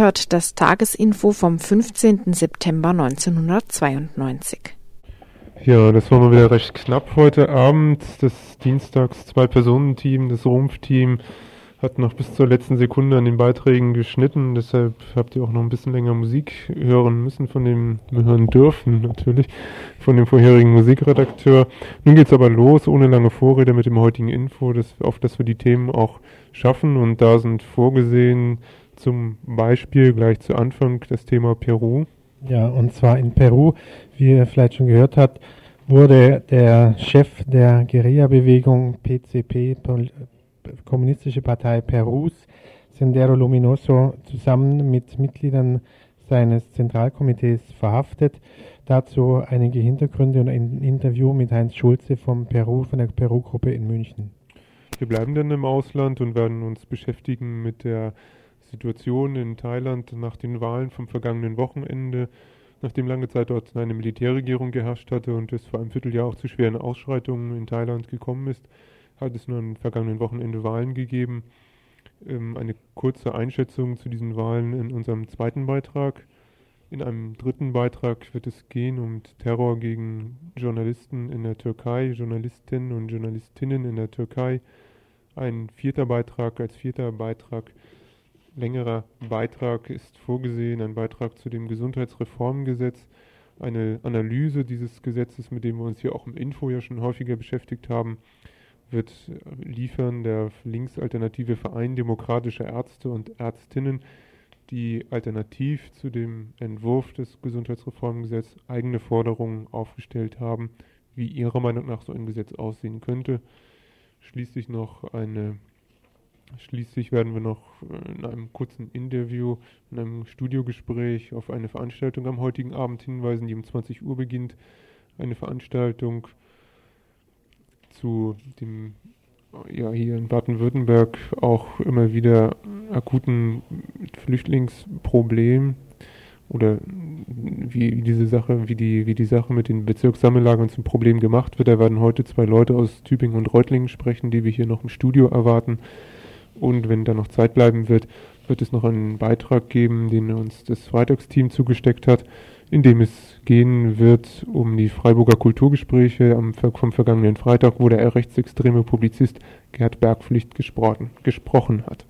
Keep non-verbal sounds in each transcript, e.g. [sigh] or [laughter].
Hört das Tagesinfo vom 15. September 1992. Ja, das war mal wieder recht knapp heute Abend. Das Dienstags Zwei-Personen-Team, das Rumpfteam, hat noch bis zur letzten Sekunde an den Beiträgen geschnitten. Deshalb habt ihr auch noch ein bisschen länger Musik hören müssen von dem, hören dürfen natürlich, von dem vorherigen Musikredakteur. Nun geht's aber los, ohne lange Vorrede mit dem heutigen Info, dass, auf dass wir die Themen auch schaffen. Und da sind vorgesehen zum Beispiel gleich zu Anfang das Thema Peru. Ja, und zwar in Peru, wie ihr vielleicht schon gehört habt, wurde der Chef der Guerilla-Bewegung PCP, Kommunistische Partei Perus, Sendero Luminoso, zusammen mit Mitgliedern seines Zentralkomitees verhaftet. Dazu einige Hintergründe und ein Interview mit Heinz Schulze vom Peru, von der Peru-Gruppe in München. Wir bleiben dann im Ausland und werden uns beschäftigen mit der Situation in Thailand nach den Wahlen vom vergangenen Wochenende, nachdem lange Zeit dort eine Militärregierung geherrscht hatte und es vor einem Vierteljahr auch zu schweren Ausschreitungen in Thailand gekommen ist, hat es nur am vergangenen Wochenende Wahlen gegeben. Ähm, eine kurze Einschätzung zu diesen Wahlen in unserem zweiten Beitrag. In einem dritten Beitrag wird es gehen um Terror gegen Journalisten in der Türkei, Journalistinnen und Journalistinnen in der Türkei. Ein vierter Beitrag als vierter Beitrag längerer Beitrag ist vorgesehen, ein Beitrag zu dem Gesundheitsreformgesetz, eine Analyse dieses Gesetzes, mit dem wir uns hier auch im Info ja schon häufiger beschäftigt haben, wird liefern der linksalternative Verein demokratischer Ärzte und Ärztinnen, die alternativ zu dem Entwurf des Gesundheitsreformgesetzes eigene Forderungen aufgestellt haben, wie ihrer Meinung nach so ein Gesetz aussehen könnte. Schließlich noch eine Schließlich werden wir noch äh, in einem kurzen Interview, in einem Studiogespräch auf eine Veranstaltung am heutigen Abend hinweisen, die um 20 Uhr beginnt. Eine Veranstaltung zu dem ja hier in Baden-Württemberg auch immer wieder akuten Flüchtlingsproblem oder wie diese Sache, wie die, wie die Sache mit den Bezirkssammellagern zum Problem gemacht wird. Da werden heute zwei Leute aus Tübingen und Reutlingen sprechen, die wir hier noch im Studio erwarten. Und wenn da noch Zeit bleiben wird, wird es noch einen Beitrag geben, den uns das Freitagsteam zugesteckt hat, in dem es gehen wird um die Freiburger Kulturgespräche am, vom vergangenen Freitag, wo der rechtsextreme Publizist Gerd Bergpflicht gesprochen, gesprochen hat.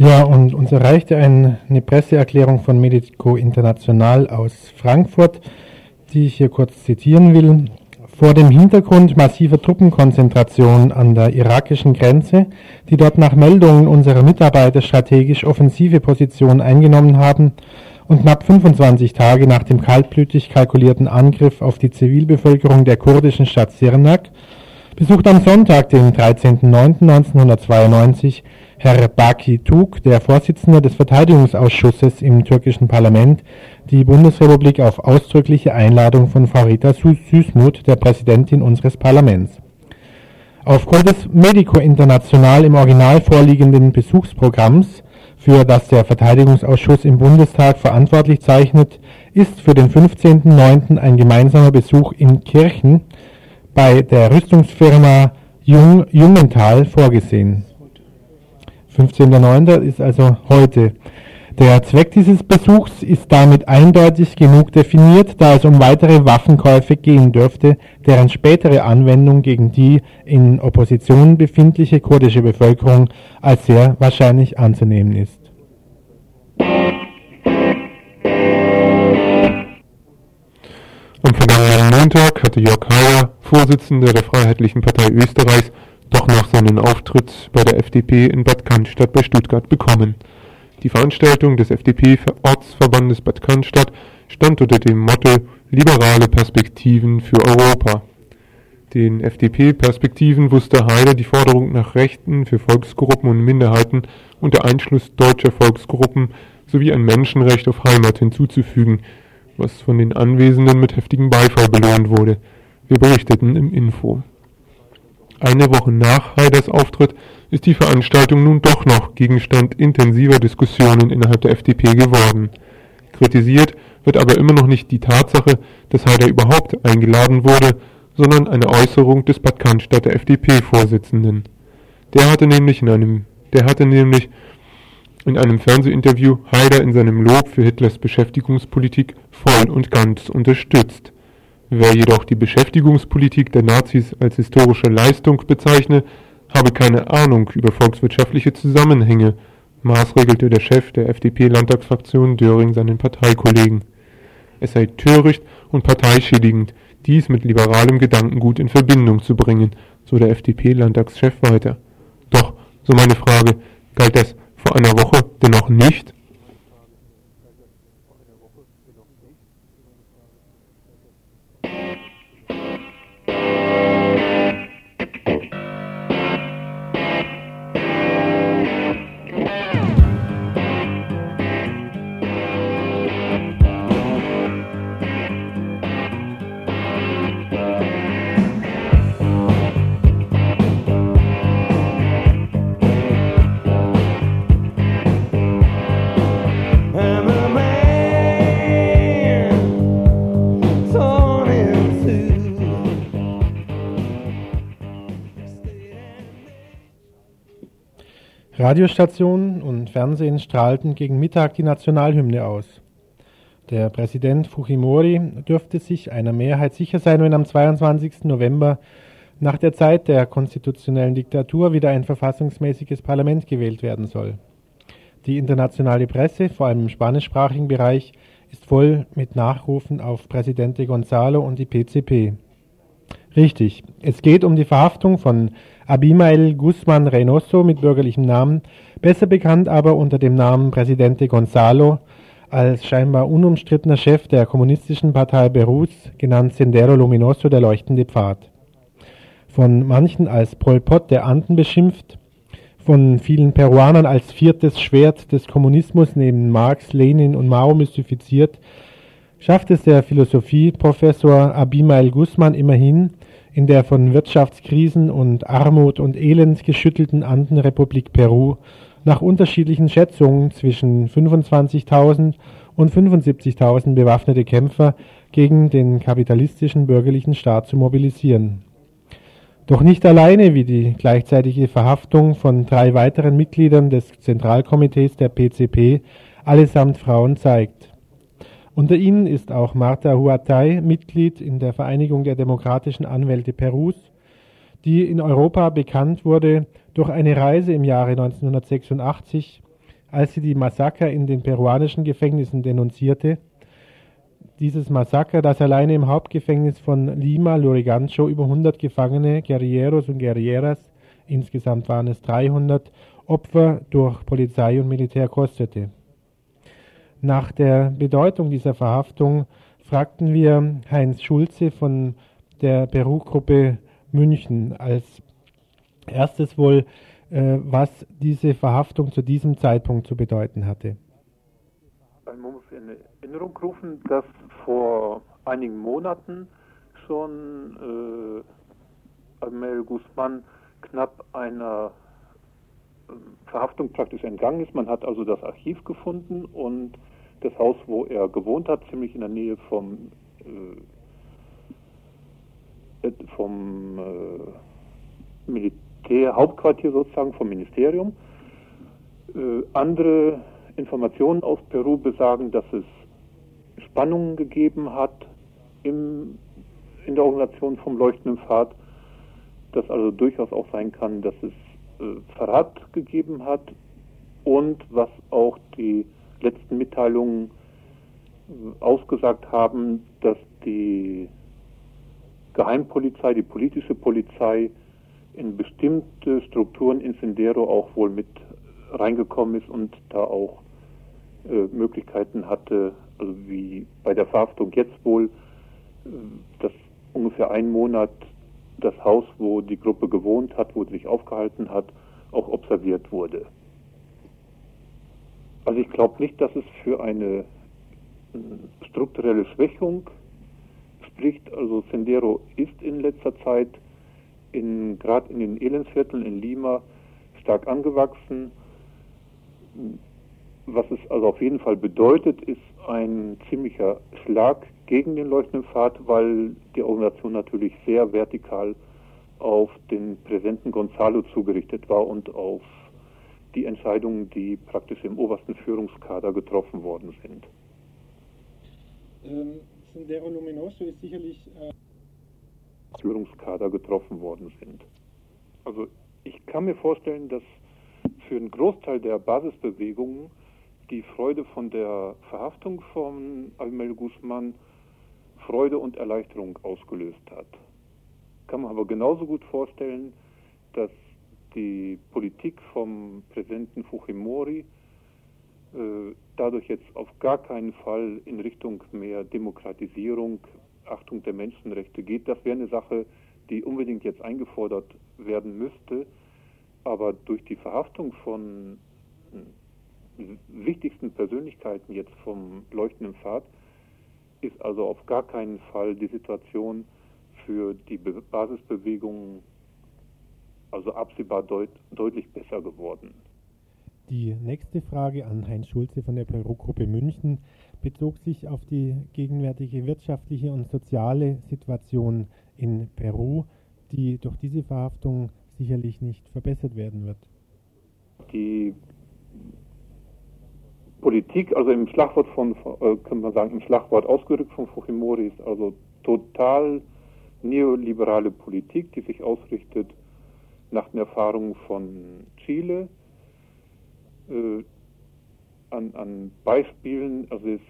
Ja, und uns erreichte ein, eine Presseerklärung von Medico International aus Frankfurt, die ich hier kurz zitieren will. Vor dem Hintergrund massiver Truppenkonzentration an der irakischen Grenze, die dort nach Meldungen unserer Mitarbeiter strategisch offensive Positionen eingenommen haben und knapp 25 Tage nach dem kaltblütig kalkulierten Angriff auf die Zivilbevölkerung der kurdischen Stadt Sirnak, besucht am Sonntag, den 13.09.1992, Herr Baki Tug, der Vorsitzende des Verteidigungsausschusses im türkischen Parlament, die Bundesrepublik auf ausdrückliche Einladung von Frau Rita Süßmuth, der Präsidentin unseres Parlaments. Aufgrund des Medico International im Original vorliegenden Besuchsprogramms, für das der Verteidigungsausschuss im Bundestag verantwortlich zeichnet, ist für den 15.09. ein gemeinsamer Besuch in Kirchen bei der Rüstungsfirma Jung Jungenthal vorgesehen 15.09. ist also heute. Der Zweck dieses Besuchs ist damit eindeutig genug definiert, da es um weitere Waffenkäufe gehen dürfte, deren spätere Anwendung gegen die in Opposition befindliche kurdische Bevölkerung als sehr wahrscheinlich anzunehmen ist. Am vergangenen Montag hatte Jörg Hauer, Vorsitzender der Freiheitlichen Partei Österreichs, doch noch seinen Auftritt bei der FDP in Bad Cannstatt bei Stuttgart bekommen. Die Veranstaltung des FDP-Ortsverbandes Bad Cannstatt stand unter dem Motto Liberale Perspektiven für Europa. Den FDP-Perspektiven wusste Haider die Forderung nach Rechten für Volksgruppen und Minderheiten unter Einschluss deutscher Volksgruppen sowie ein Menschenrecht auf Heimat hinzuzufügen, was von den Anwesenden mit heftigem Beifall belohnt wurde. Wir berichteten im Info. Eine Woche nach Haiders Auftritt ist die Veranstaltung nun doch noch Gegenstand intensiver Diskussionen innerhalb der FDP geworden. Kritisiert wird aber immer noch nicht die Tatsache, dass Haider überhaupt eingeladen wurde, sondern eine Äußerung des Bad Cannstatter FDP-Vorsitzenden. Der hatte nämlich in einem, der hatte nämlich in einem Fernsehinterview Haider in seinem Lob für Hitlers Beschäftigungspolitik voll und ganz unterstützt. Wer jedoch die Beschäftigungspolitik der Nazis als historische Leistung bezeichne, habe keine Ahnung über volkswirtschaftliche Zusammenhänge, maßregelte der Chef der FDP-Landtagsfraktion Döring seinen Parteikollegen. Es sei töricht und parteischädigend, dies mit liberalem Gedankengut in Verbindung zu bringen, so der FDP-Landtagschef weiter. Doch, so meine Frage, galt das vor einer Woche dennoch nicht? Radiostationen und Fernsehen strahlten gegen Mittag die Nationalhymne aus. Der Präsident Fujimori dürfte sich einer Mehrheit sicher sein, wenn am 22. November nach der Zeit der konstitutionellen Diktatur wieder ein verfassungsmäßiges Parlament gewählt werden soll. Die internationale Presse, vor allem im spanischsprachigen Bereich, ist voll mit Nachrufen auf Präsidente Gonzalo und die PCP. Richtig, es geht um die Verhaftung von Abimael Guzman Reynoso mit bürgerlichem Namen, besser bekannt aber unter dem Namen Presidente Gonzalo, als scheinbar unumstrittener Chef der kommunistischen Partei Perus, genannt Sendero Luminoso, der leuchtende Pfad. Von manchen als Pol Pot der Anden beschimpft, von vielen Peruanern als viertes Schwert des Kommunismus neben Marx, Lenin und Mao mystifiziert, schafft es der Philosophieprofessor Abimael Guzman immerhin, in der von Wirtschaftskrisen und Armut und Elend geschüttelten Andenrepublik Peru nach unterschiedlichen Schätzungen zwischen 25.000 und 75.000 bewaffnete Kämpfer gegen den kapitalistischen bürgerlichen Staat zu mobilisieren. Doch nicht alleine, wie die gleichzeitige Verhaftung von drei weiteren Mitgliedern des Zentralkomitees der PCP, allesamt Frauen zeigt. Unter ihnen ist auch Marta Huatay, Mitglied in der Vereinigung der demokratischen Anwälte Perus, die in Europa bekannt wurde durch eine Reise im Jahre 1986, als sie die Massaker in den peruanischen Gefängnissen denunzierte. Dieses Massaker, das alleine im Hauptgefängnis von Lima, Lurigancho, über 100 Gefangene, Guerilleros und Guerilleras, insgesamt waren es 300, Opfer durch Polizei und Militär kostete. Nach der Bedeutung dieser Verhaftung fragten wir Heinz Schulze von der Peru-Gruppe München als erstes wohl, äh, was diese Verhaftung zu diesem Zeitpunkt zu bedeuten hatte. Man muss in Erinnerung rufen, dass vor einigen Monaten schon äh, Almel Guzman knapp einer Verhaftung praktisch entgangen ist. Man hat also das Archiv gefunden und das Haus, wo er gewohnt hat, ziemlich in der Nähe vom, äh, vom äh, Militärhauptquartier sozusagen, vom Ministerium. Äh, andere Informationen aus Peru besagen, dass es Spannungen gegeben hat im, in der Organisation vom Leuchtenden Pfad, dass also durchaus auch sein kann, dass es äh, Verrat gegeben hat und was auch die letzten Mitteilungen ausgesagt haben, dass die Geheimpolizei, die politische Polizei in bestimmte Strukturen in Sendero auch wohl mit reingekommen ist und da auch äh, Möglichkeiten hatte, also wie bei der Verhaftung jetzt wohl, äh, dass ungefähr einen Monat das Haus, wo die Gruppe gewohnt hat, wo sie sich aufgehalten hat, auch observiert wurde. Also ich glaube nicht, dass es für eine äh, strukturelle Schwächung spricht. Also Sendero ist in letzter Zeit gerade in den Elendsvierteln in Lima stark angewachsen. Was es also auf jeden Fall bedeutet, ist ein ziemlicher Schlag gegen den leuchtenden Pfad, weil die Organisation natürlich sehr vertikal auf den Präsidenten Gonzalo zugerichtet war und auf die Entscheidungen, die praktisch im obersten Führungskader getroffen worden sind. Ähm, Sendero Luminoso ist sicherlich äh Führungskader getroffen worden sind. Also ich kann mir vorstellen, dass für einen Großteil der Basisbewegungen die Freude von der Verhaftung von Almel Guzman Freude und Erleichterung ausgelöst hat. Kann man aber genauso gut vorstellen, dass die Politik vom Präsidenten Fujimori äh, dadurch jetzt auf gar keinen Fall in Richtung mehr Demokratisierung, Achtung der Menschenrechte geht. Das wäre eine Sache, die unbedingt jetzt eingefordert werden müsste. Aber durch die Verhaftung von hm, wichtigsten Persönlichkeiten jetzt vom leuchtenden Pfad ist also auf gar keinen Fall die Situation für die Basisbewegungen also absehbar deut deutlich besser geworden. Die nächste Frage an Heinz Schulze von der Peru-Gruppe München bezog sich auf die gegenwärtige wirtschaftliche und soziale Situation in Peru, die durch diese Verhaftung sicherlich nicht verbessert werden wird. Die Politik, also im Schlagwort von, äh, kann man sagen, im Schlagwort ausgerückt von Fujimori ist also total neoliberale Politik, die sich ausrichtet nach den Erfahrungen von Chile. Äh, an, an Beispielen, also es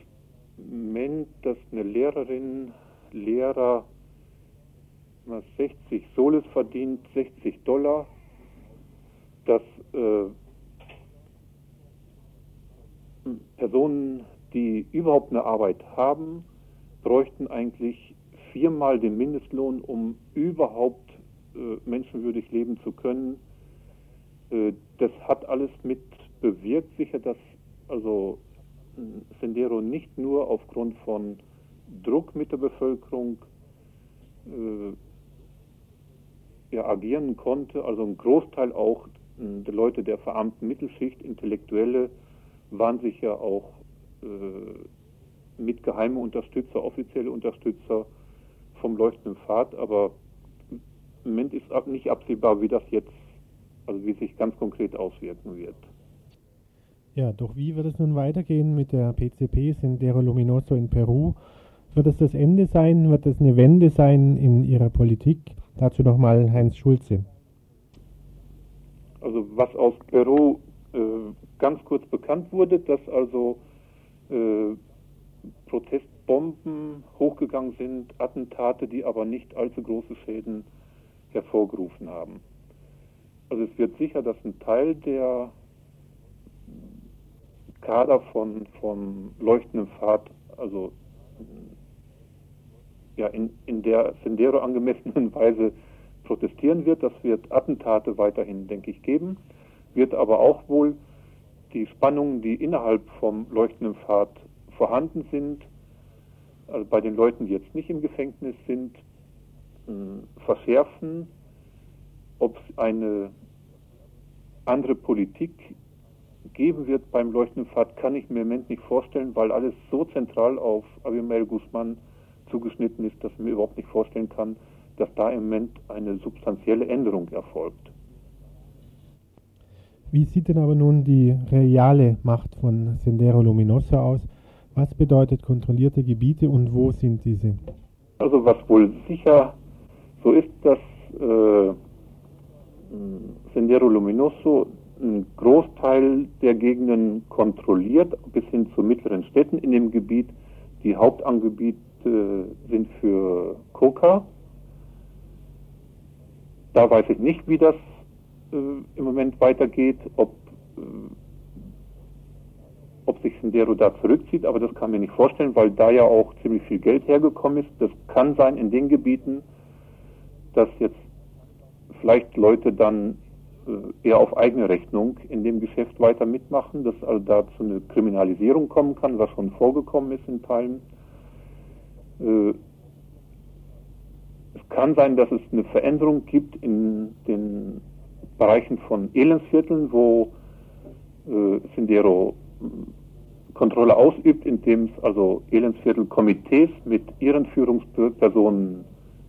meint, dass eine Lehrerin, Lehrer 60 Soles verdient, 60 Dollar, dass äh, Personen, die überhaupt eine Arbeit haben, bräuchten eigentlich viermal den Mindestlohn, um überhaupt menschenwürdig leben zu können. Äh, das hat alles mit bewirkt, sicher, dass also Sendero nicht nur aufgrund von Druck mit der Bevölkerung äh, ja, agieren konnte, also ein Großteil auch äh, der Leute der verarmten Mittelschicht, Intellektuelle, waren sich ja auch äh, mit geheime Unterstützer, offizielle Unterstützer vom leuchtenden Pfad, aber im Moment ist nicht absehbar, wie das jetzt, also wie sich ganz konkret auswirken wird. Ja, doch wie wird es nun weitergehen mit der PCP Sendero Luminoso in Peru? Wird es das Ende sein? Wird es eine Wende sein in Ihrer Politik? Dazu nochmal Heinz Schulze. Also was aus Peru äh, ganz kurz bekannt wurde, dass also äh, Protestbomben hochgegangen sind, Attentate, die aber nicht allzu große Schäden hervorgerufen haben. Also es wird sicher, dass ein Teil der Kader von, vom leuchtenden Pfad, also ja, in, in der Sendero angemessenen [laughs] Weise protestieren wird. Das wird Attentate weiterhin, denke ich, geben, wird aber auch wohl die Spannungen, die innerhalb vom leuchtenden Pfad vorhanden sind, also bei den Leuten, die jetzt nicht im Gefängnis sind, verschärfen, ob es eine andere Politik geben wird beim Leuchtenden Pfad, kann ich mir im Moment nicht vorstellen, weil alles so zentral auf Abimael Guzman zugeschnitten ist, dass ich mir überhaupt nicht vorstellen kann, dass da im Moment eine substanzielle Änderung erfolgt. Wie sieht denn aber nun die reale Macht von Sendero Luminoso aus? Was bedeutet kontrollierte Gebiete und wo sind diese? Also was wohl sicher so ist, dass äh, Sendero Luminoso einen Großteil der Gegenden kontrolliert, bis hin zu mittleren Städten in dem Gebiet. Die Hauptangebiete sind für Coca. da weiß ich nicht, wie das äh, im Moment weitergeht, ob, äh, ob sich Sendero da zurückzieht, aber das kann mir nicht vorstellen, weil da ja auch ziemlich viel Geld hergekommen ist. Das kann sein in den Gebieten, dass jetzt vielleicht Leute dann äh, eher auf eigene Rechnung in dem Geschäft weiter mitmachen, dass also da zu einer Kriminalisierung kommen kann, was schon vorgekommen ist in Teilen. Äh, es kann sein, dass es eine Veränderung gibt in den Bereichen von Elendsvierteln, wo äh, Sendero Kontrolle ausübt, indem es also Elendsviertel-Komitees mit ihren Führungspersonen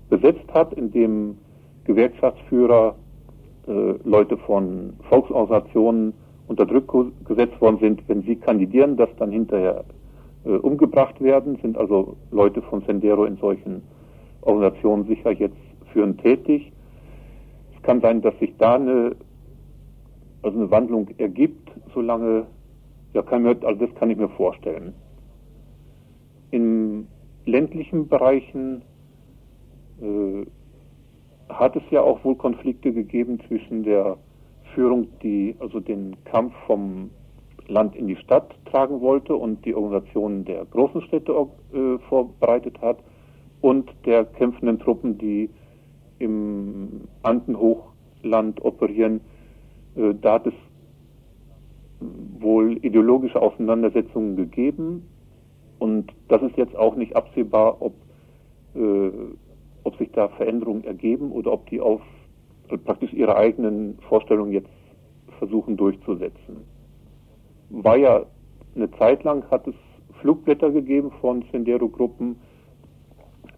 besetzt hat, indem Gewerkschaftsführer, äh, Leute von Volksorganisationen unter Druck gesetzt worden sind, wenn sie kandidieren, dass dann hinterher äh, umgebracht werden, sind also Leute von Sendero in solchen Organisationen sicher jetzt führend tätig. Es kann sein, dass sich da eine, also eine Wandlung ergibt, solange, ja, kann mir, also das kann ich mir vorstellen. In ländlichen Bereichen hat es ja auch wohl Konflikte gegeben zwischen der Führung, die also den Kampf vom Land in die Stadt tragen wollte und die Organisation der großen Städte äh, vorbereitet hat und der kämpfenden Truppen, die im Andenhochland operieren. Äh, da hat es wohl ideologische Auseinandersetzungen gegeben und das ist jetzt auch nicht absehbar, ob äh, ob sich da Veränderungen ergeben oder ob die auf praktisch ihre eigenen Vorstellungen jetzt versuchen durchzusetzen. War ja eine Zeit lang, hat es Flugblätter gegeben von Sendero-Gruppen,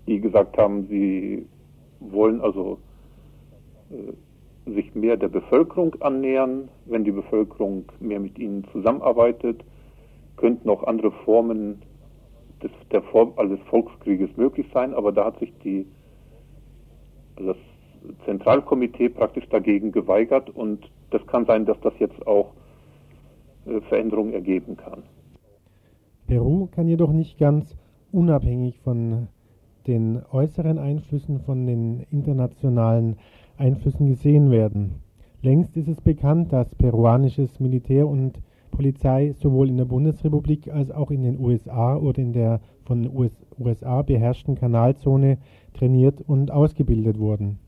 die gesagt haben, sie wollen also äh, sich mehr der Bevölkerung annähern. Wenn die Bevölkerung mehr mit ihnen zusammenarbeitet, könnten auch andere Formen des, der Form, also des Volkskrieges möglich sein. Aber da hat sich die das Zentralkomitee praktisch dagegen geweigert und das kann sein, dass das jetzt auch äh, Veränderungen ergeben kann. Peru kann jedoch nicht ganz unabhängig von den äußeren Einflüssen, von den internationalen Einflüssen gesehen werden. Längst ist es bekannt, dass peruanisches Militär und Polizei sowohl in der Bundesrepublik als auch in den USA oder in der von US USA beherrschten Kanalzone trainiert und ausgebildet wurden.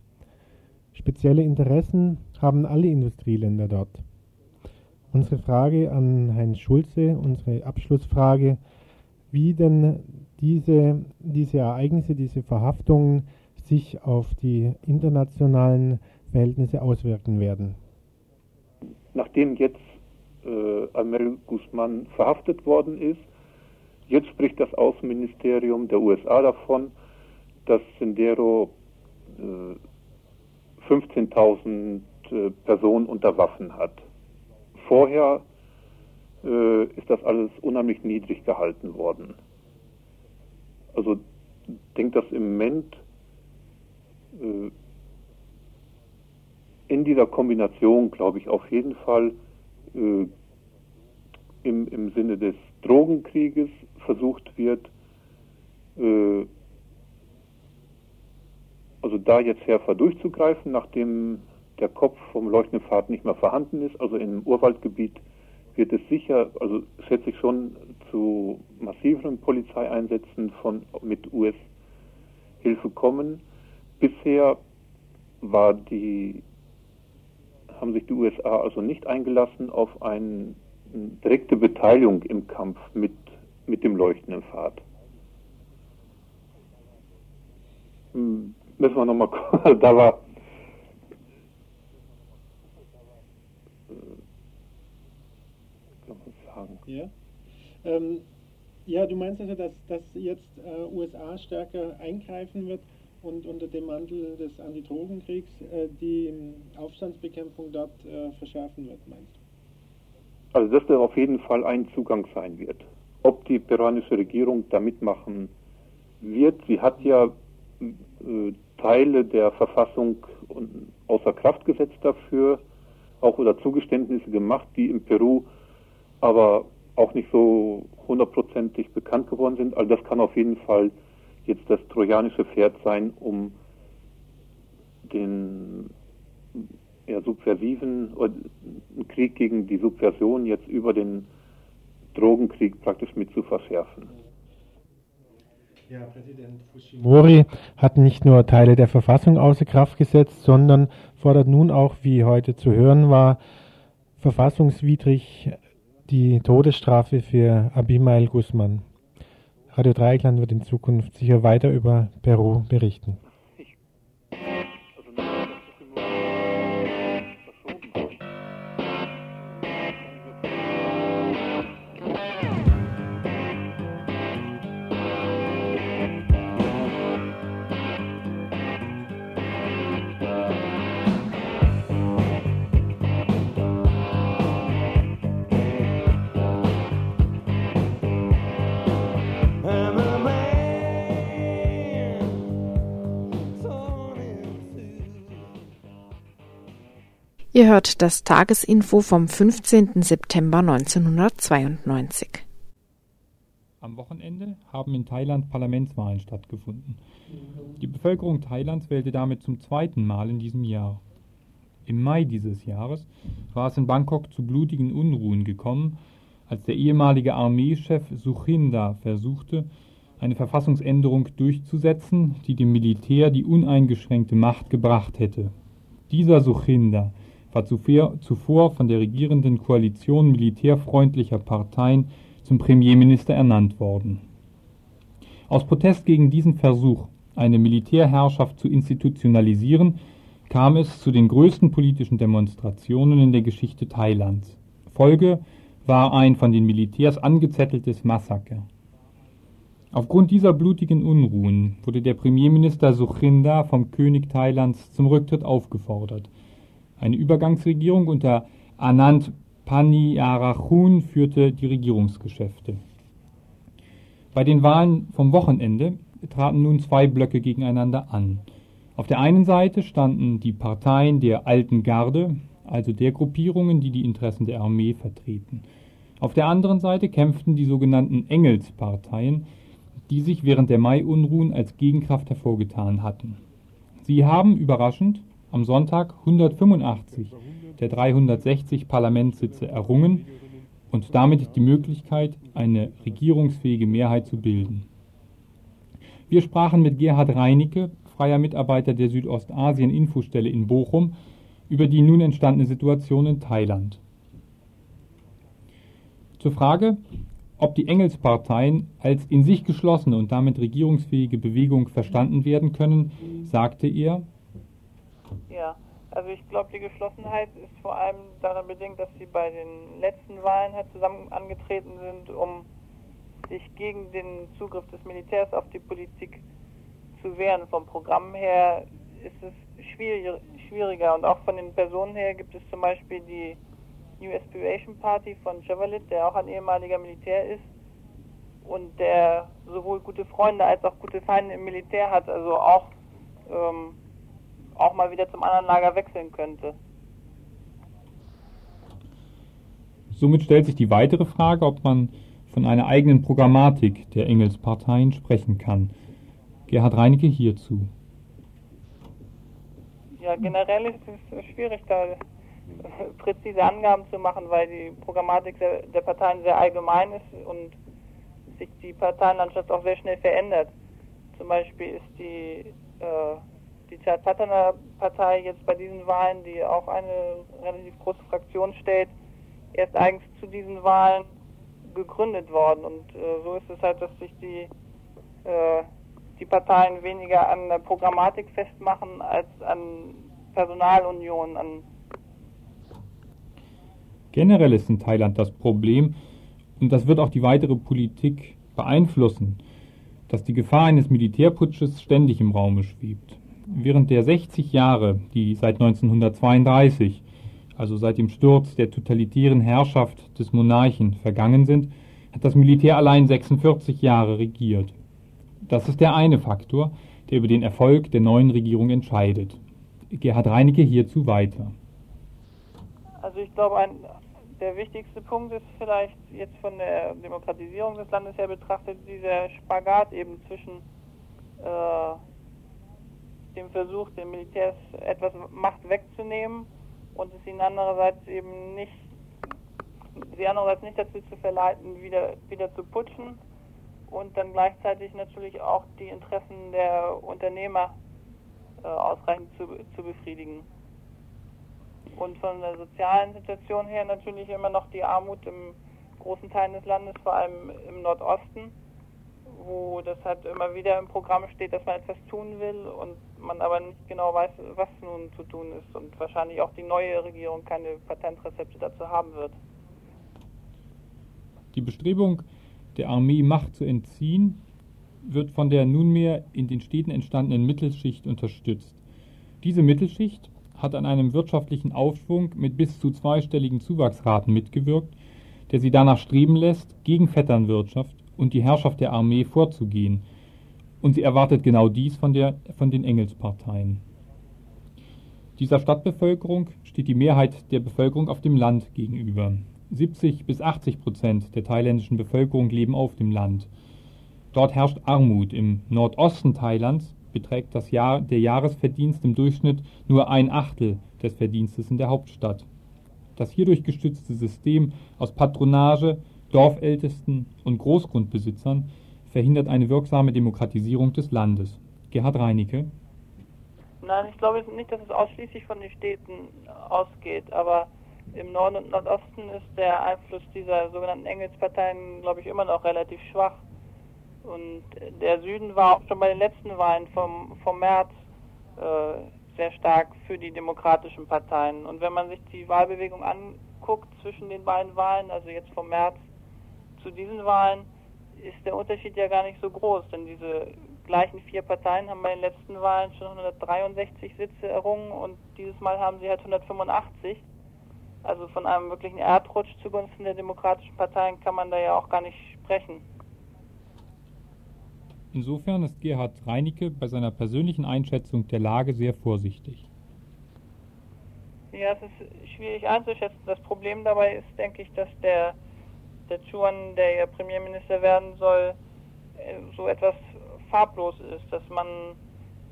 Spezielle Interessen haben alle Industrieländer dort. Unsere Frage an Heinz Schulze, unsere Abschlussfrage, wie denn diese, diese Ereignisse, diese Verhaftungen sich auf die internationalen Verhältnisse auswirken werden. Nachdem jetzt äh, Amel Guzman verhaftet worden ist, jetzt spricht das Außenministerium der USA davon, dass Sendero äh, 15.000 äh, Personen unter Waffen hat. Vorher äh, ist das alles unheimlich niedrig gehalten worden. Also denkt das im Moment äh, in dieser Kombination, glaube ich, auf jeden Fall äh, im, im Sinne des Drogenkrieges versucht wird, äh, also da jetzt schärfer durchzugreifen, nachdem der Kopf vom leuchtenden Pfad nicht mehr vorhanden ist. Also im Urwaldgebiet wird es sicher, also schätze ich schon, zu massiveren Polizeieinsätzen von, mit US-Hilfe kommen. Bisher war die, haben sich die USA also nicht eingelassen auf eine direkte Beteiligung im Kampf mit, mit dem leuchtenden Pfad. Hm müssen wir nochmal gucken. [laughs] da war. Sagen. Ja. Ähm, ja, du meinst also, dass, dass jetzt äh, USA stärker eingreifen wird und unter dem Mantel des Antidrogenkriegs äh, die Aufstandsbekämpfung dort äh, verschärfen wird, meinst du? Also dass das auf jeden Fall ein Zugang sein wird. Ob die peruanische Regierung da mitmachen wird, sie hat ja äh, Teile der Verfassung außer Kraft gesetzt dafür, auch oder Zugeständnisse gemacht, die in Peru aber auch nicht so hundertprozentig bekannt geworden sind. Also das kann auf jeden Fall jetzt das trojanische Pferd sein, um den ja, subversiven einen Krieg gegen die Subversion jetzt über den Drogenkrieg praktisch mit zu verschärfen. Ja, Präsident Fujimori hat nicht nur Teile der Verfassung außer Kraft gesetzt, sondern fordert nun auch, wie heute zu hören war, verfassungswidrig die Todesstrafe für Abimael Guzman. Radio Dreieckland wird in Zukunft sicher weiter über Peru berichten. Ihr hört das Tagesinfo vom 15. September 1992. Am Wochenende haben in Thailand Parlamentswahlen stattgefunden. Die Bevölkerung Thailands wählte damit zum zweiten Mal in diesem Jahr. Im Mai dieses Jahres war es in Bangkok zu blutigen Unruhen gekommen, als der ehemalige Armeechef Suchinda versuchte, eine Verfassungsänderung durchzusetzen, die dem Militär die uneingeschränkte Macht gebracht hätte. Dieser Suchinda war zuvor von der regierenden Koalition militärfreundlicher Parteien zum Premierminister ernannt worden. Aus Protest gegen diesen Versuch, eine Militärherrschaft zu institutionalisieren, kam es zu den größten politischen Demonstrationen in der Geschichte Thailands. Folge war ein von den Militärs angezetteltes Massaker. Aufgrund dieser blutigen Unruhen wurde der Premierminister Suchinda vom König Thailands zum Rücktritt aufgefordert eine Übergangsregierung unter Anand Paniarachun führte die Regierungsgeschäfte. Bei den Wahlen vom Wochenende traten nun zwei Blöcke gegeneinander an. Auf der einen Seite standen die Parteien der Alten Garde, also der Gruppierungen, die die Interessen der Armee vertreten. Auf der anderen Seite kämpften die sogenannten Engelsparteien, die sich während der Mai-Unruhen als Gegenkraft hervorgetan hatten. Sie haben überraschend am Sonntag 185 der 360 Parlamentssitze errungen und damit die Möglichkeit, eine regierungsfähige Mehrheit zu bilden. Wir sprachen mit Gerhard Reinicke, freier Mitarbeiter der Südostasien-Infostelle in Bochum, über die nun entstandene Situation in Thailand. Zur Frage, ob die Engelsparteien als in sich geschlossene und damit regierungsfähige Bewegung verstanden werden können, sagte er, ja, also ich glaube, die Geschlossenheit ist vor allem daran bedingt, dass sie bei den letzten Wahlen halt zusammen angetreten sind, um sich gegen den Zugriff des Militärs auf die Politik zu wehren. Vom Programm her ist es schwieriger und auch von den Personen her gibt es zum Beispiel die New Aspiration Party von Chevrolet, der auch ein ehemaliger Militär ist und der sowohl gute Freunde als auch gute Feinde im Militär hat, also auch ähm, auch mal wieder zum anderen Lager wechseln könnte. Somit stellt sich die weitere Frage, ob man von einer eigenen Programmatik der Engelsparteien sprechen kann. Gerhard Reinecke hierzu. Ja, generell ist es schwierig, da präzise Angaben zu machen, weil die Programmatik der Parteien sehr allgemein ist und sich die Parteienlandschaft auch sehr schnell verändert. Zum Beispiel ist die äh, die Chattatana-Partei jetzt bei diesen Wahlen, die auch eine relativ große Fraktion stellt, erst eigentlich zu diesen Wahlen gegründet worden. Und äh, so ist es halt, dass sich die, äh, die Parteien weniger an der Programmatik festmachen als an Personalunion, an Generell ist in Thailand das Problem, und das wird auch die weitere Politik beeinflussen, dass die Gefahr eines Militärputsches ständig im Raume schwebt. Während der 60 Jahre, die seit 1932, also seit dem Sturz der totalitären Herrschaft des Monarchen vergangen sind, hat das Militär allein 46 Jahre regiert. Das ist der eine Faktor, der über den Erfolg der neuen Regierung entscheidet. Gerhard Reinecke hierzu weiter. Also ich glaube, ein, der wichtigste Punkt ist vielleicht jetzt von der Demokratisierung des Landes her betrachtet dieser Spagat eben zwischen äh, dem Versuch, den Militärs etwas Macht wegzunehmen und es ihnen andererseits eben nicht, sie andererseits nicht dazu zu verleiten, wieder, wieder zu putschen und dann gleichzeitig natürlich auch die Interessen der Unternehmer äh, ausreichend zu, zu befriedigen. Und von der sozialen Situation her natürlich immer noch die Armut im großen Teilen des Landes, vor allem im Nordosten, wo das halt immer wieder im Programm steht, dass man etwas tun will und man aber nicht genau weiß, was nun zu tun ist und wahrscheinlich auch die neue Regierung keine Patentrezepte dazu haben wird. Die Bestrebung der Armee Macht zu entziehen, wird von der nunmehr in den Städten entstandenen Mittelschicht unterstützt. Diese Mittelschicht hat an einem wirtschaftlichen Aufschwung mit bis zu zweistelligen Zuwachsraten mitgewirkt, der sie danach streben lässt, gegen Vetternwirtschaft und die Herrschaft der Armee vorzugehen. Und sie erwartet genau dies von, der, von den Engelsparteien. Dieser Stadtbevölkerung steht die Mehrheit der Bevölkerung auf dem Land gegenüber. 70 bis 80 Prozent der thailändischen Bevölkerung leben auf dem Land. Dort herrscht Armut. Im Nordosten Thailands beträgt das Jahr, der Jahresverdienst im Durchschnitt nur ein Achtel des Verdienstes in der Hauptstadt. Das hierdurch gestützte System aus Patronage, Dorfältesten und Großgrundbesitzern verhindert eine wirksame Demokratisierung des Landes. Gerhard Reinicke. Nein, ich glaube nicht, dass es ausschließlich von den Städten ausgeht, aber im Norden und Nordosten ist der Einfluss dieser sogenannten Engelsparteien, glaube ich, immer noch relativ schwach. Und der Süden war auch schon bei den letzten Wahlen vom, vom März äh, sehr stark für die demokratischen Parteien. Und wenn man sich die Wahlbewegung anguckt zwischen den beiden Wahlen, also jetzt vom März zu diesen Wahlen, ist der Unterschied ja gar nicht so groß, denn diese gleichen vier Parteien haben bei den letzten Wahlen schon 163 Sitze errungen und dieses Mal haben sie halt 185. Also von einem wirklichen Erdrutsch zugunsten der demokratischen Parteien kann man da ja auch gar nicht sprechen. Insofern ist Gerhard Reinicke bei seiner persönlichen Einschätzung der Lage sehr vorsichtig. Ja, es ist schwierig einzuschätzen. Das Problem dabei ist, denke ich, dass der, der Chuan, der ja Premierminister werden soll, äh, so etwas farblos ist, dass man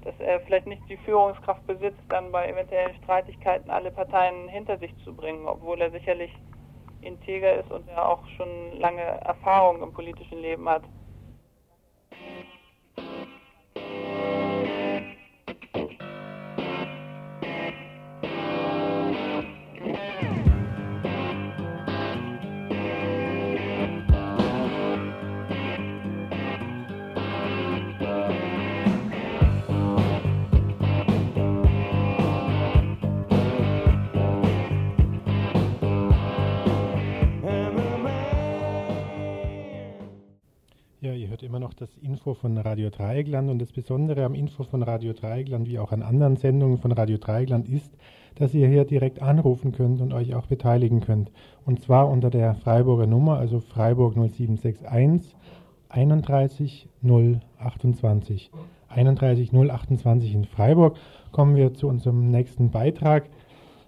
dass er vielleicht nicht die Führungskraft besitzt, dann bei eventuellen Streitigkeiten alle Parteien hinter sich zu bringen, obwohl er sicherlich integer ist und er auch schon lange Erfahrung im politischen Leben hat. Immer noch das Info von Radio Dreieckland und das Besondere am Info von Radio Dreieckland wie auch an anderen Sendungen von Radio Dreieckland ist, dass ihr hier direkt anrufen könnt und euch auch beteiligen könnt. Und zwar unter der Freiburger Nummer, also Freiburg 0761 31 028. 31 028 in Freiburg. Kommen wir zu unserem nächsten Beitrag.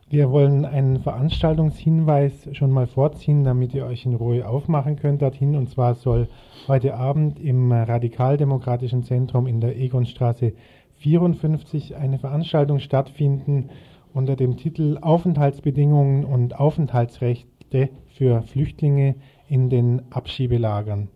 Wir wollen einen Veranstaltungshinweis schon mal vorziehen, damit ihr euch in Ruhe aufmachen könnt dorthin. Und zwar soll heute Abend im Radikaldemokratischen Zentrum in der Egonstraße 54 eine Veranstaltung stattfinden unter dem Titel Aufenthaltsbedingungen und Aufenthaltsrechte für Flüchtlinge in den Abschiebelagern.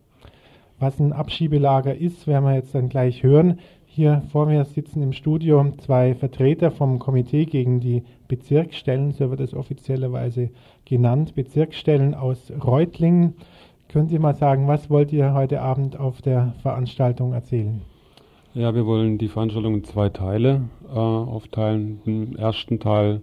Was ein Abschiebelager ist, werden wir jetzt dann gleich hören. Hier vor mir sitzen im Studio zwei Vertreter vom Komitee gegen die Bezirksstellen, so wird es offiziellerweise genannt, Bezirksstellen aus Reutlingen. Könnt ihr mal sagen, was wollt ihr heute Abend auf der Veranstaltung erzählen? Ja, wir wollen die Veranstaltung in zwei Teile äh, aufteilen. Im ersten Teil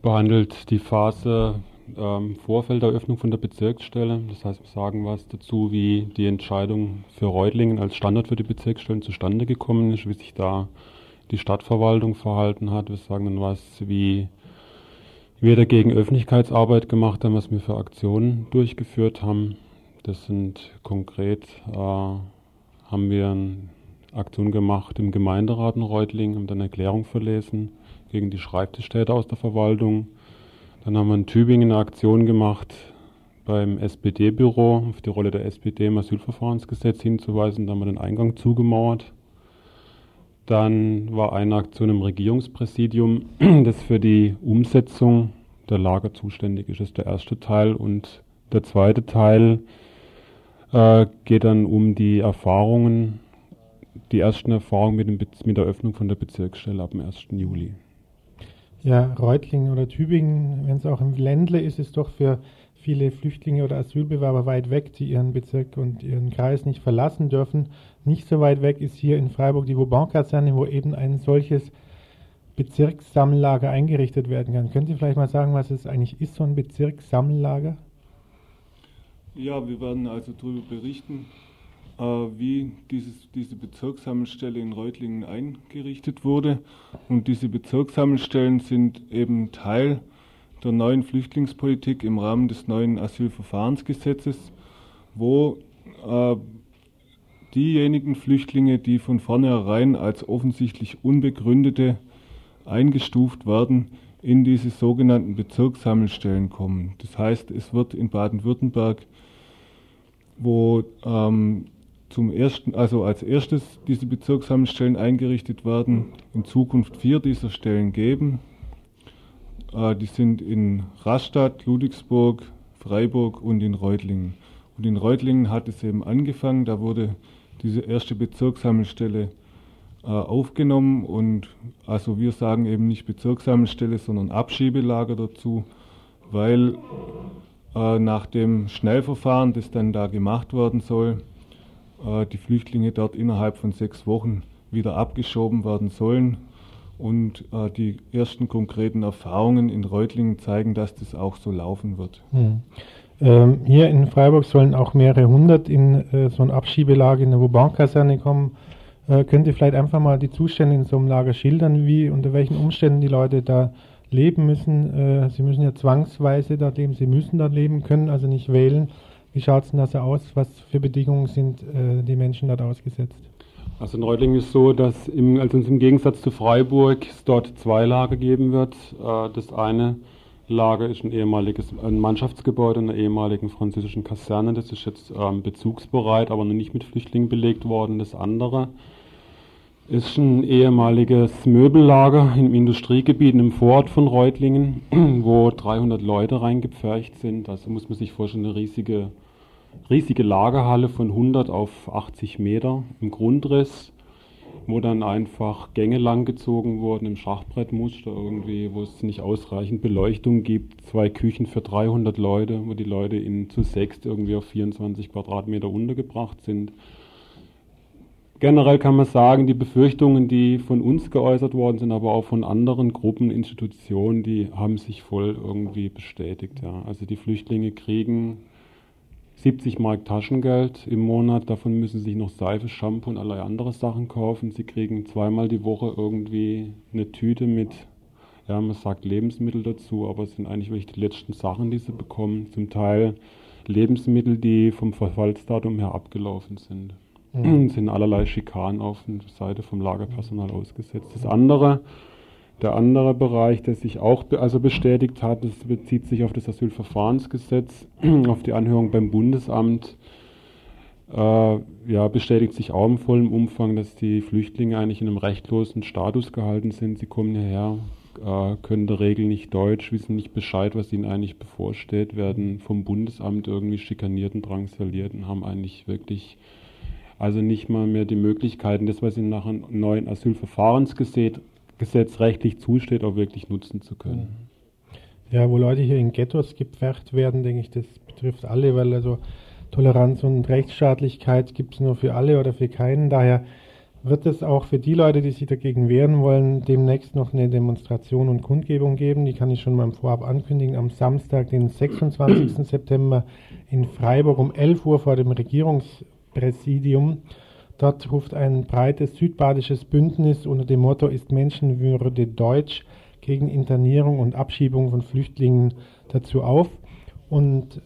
behandelt die Phase ähm, Vorfelderöffnung von der Bezirksstelle. Das heißt, wir sagen was dazu, wie die Entscheidung für Reutlingen als Standort für die Bezirksstellen zustande gekommen ist, wie sich da die Stadtverwaltung verhalten hat. Wir sagen dann was, wie wir dagegen Öffentlichkeitsarbeit gemacht haben, was wir für Aktionen durchgeführt haben. Das sind konkret, äh, haben wir eine Aktion gemacht im Gemeinderat in Reutlingen, haben dann eine Erklärung verlesen gegen die Schreibtischtäter aus der Verwaltung dann haben wir in Tübingen eine Aktion gemacht beim SPD-Büro, auf die Rolle der SPD im Asylverfahrensgesetz hinzuweisen. Da haben wir den Eingang zugemauert. Dann war eine Aktion im Regierungspräsidium, [clears throat] das für die Umsetzung der Lager zuständig ist. Das ist der erste Teil. Und der zweite Teil äh, geht dann um die Erfahrungen, die ersten Erfahrungen mit, dem, mit der Öffnung von der Bezirksstelle ab dem 1. Juli. Ja, Reutlingen oder Tübingen, wenn es auch im Ländle ist, ist doch für viele Flüchtlinge oder Asylbewerber weit weg, die ihren Bezirk und ihren Kreis nicht verlassen dürfen. Nicht so weit weg ist hier in Freiburg die Vauban-Kaserne, wo eben ein solches Bezirkssammellager eingerichtet werden kann. Könnt ihr vielleicht mal sagen, was es eigentlich ist, so ein Bezirkssammellager? Ja, wir werden also darüber berichten, äh, wie dieses, diese Bezirkssammelstelle in Reutlingen eingerichtet wurde. Und diese Bezirkssammelstellen sind eben Teil der neuen Flüchtlingspolitik im Rahmen des neuen Asylverfahrensgesetzes, wo äh, diejenigen Flüchtlinge, die von vornherein als offensichtlich unbegründete eingestuft werden, in diese sogenannten Bezirkssammelstellen kommen. Das heißt, es wird in Baden-Württemberg, wo ähm, zum ersten, also als erstes diese Bezirkssammelstellen eingerichtet werden, in Zukunft vier dieser Stellen geben. Äh, die sind in Rastatt, Ludwigsburg, Freiburg und in Reutlingen. Und in Reutlingen hat es eben angefangen, da wurde diese erste Bezirkssammelstelle äh, aufgenommen und also wir sagen eben nicht Bezirkssammelstelle, sondern Abschiebelager dazu, weil äh, nach dem Schnellverfahren, das dann da gemacht werden soll, äh, die Flüchtlinge dort innerhalb von sechs Wochen wieder abgeschoben werden sollen. Und äh, die ersten konkreten Erfahrungen in Reutlingen zeigen, dass das auch so laufen wird. Hm. Ähm, hier in Freiburg sollen auch mehrere hundert in äh, so ein Abschiebelager in der Vauban-Kaserne kommen. Äh, könnt ihr vielleicht einfach mal die Zustände in so einem Lager schildern, wie unter welchen Umständen die Leute da leben müssen? Äh, sie müssen ja zwangsweise dort leben, sie müssen dort leben, können also nicht wählen. Wie schaut es denn das aus? Was für Bedingungen sind äh, die Menschen dort ausgesetzt? Also in Reutlingen ist so, dass im, also im Gegensatz zu Freiburg es dort zwei Lager geben wird. Äh, das eine Lager ist ein ehemaliges ein Mannschaftsgebäude einer ehemaligen französischen Kaserne. Das ist jetzt ähm, bezugsbereit, aber noch nicht mit Flüchtlingen belegt worden. Das andere ist ein ehemaliges Möbellager im Industriegebiet im Vorort von Reutlingen, [clears throat] wo 300 Leute reingepfercht sind. Also muss man sich vorstellen, eine riesige, riesige Lagerhalle von 100 auf 80 Meter im Grundriss, wo dann einfach Gänge langgezogen wurden im Schachbrettmuster irgendwie, wo es nicht ausreichend Beleuchtung gibt, zwei Küchen für 300 Leute, wo die Leute in zu sechst irgendwie auf 24 Quadratmeter untergebracht sind. Generell kann man sagen, die Befürchtungen, die von uns geäußert worden sind, aber auch von anderen Gruppen, Institutionen, die haben sich voll irgendwie bestätigt. Ja. Also die Flüchtlinge kriegen 70 Mark Taschengeld im Monat, davon müssen sie sich noch Seife, Shampoo und allerlei andere Sachen kaufen. Sie kriegen zweimal die Woche irgendwie eine Tüte mit, ja, man sagt Lebensmittel dazu, aber es sind eigentlich wirklich die letzten Sachen, die sie bekommen. Zum Teil Lebensmittel, die vom Verfallsdatum her abgelaufen sind mhm. [clears throat] sind allerlei Schikanen auf der Seite vom Lagerpersonal ausgesetzt. Das andere, der andere Bereich, der sich auch be also bestätigt hat, das bezieht sich auf das Asylverfahrensgesetz, [clears throat] auf die Anhörung beim Bundesamt. Äh, ja, bestätigt sich auch im vollen Umfang, dass die Flüchtlinge eigentlich in einem rechtlosen Status gehalten sind. Sie kommen hierher, äh, können der Regel nicht Deutsch, wissen nicht Bescheid, was ihnen eigentlich bevorsteht, werden vom Bundesamt irgendwie schikaniert und drangsaliert und haben eigentlich wirklich also nicht mal mehr die Möglichkeiten, das, was ihnen nach einem neuen Asylverfahrensgesetz rechtlich zusteht, auch wirklich nutzen zu können. Ja, wo Leute hier in Ghettos gepfercht werden, denke ich, das betrifft alle, weil also Toleranz und Rechtsstaatlichkeit gibt es nur für alle oder für keinen. Daher wird es auch für die Leute, die sich dagegen wehren wollen, demnächst noch eine Demonstration und Kundgebung geben. Die kann ich schon mal im Vorab ankündigen. Am Samstag, den 26. September in Freiburg um 11 Uhr vor dem Regierungs Präsidium. Dort ruft ein breites südbadisches Bündnis unter dem Motto Ist Menschenwürde Deutsch gegen Internierung und Abschiebung von Flüchtlingen dazu auf. Und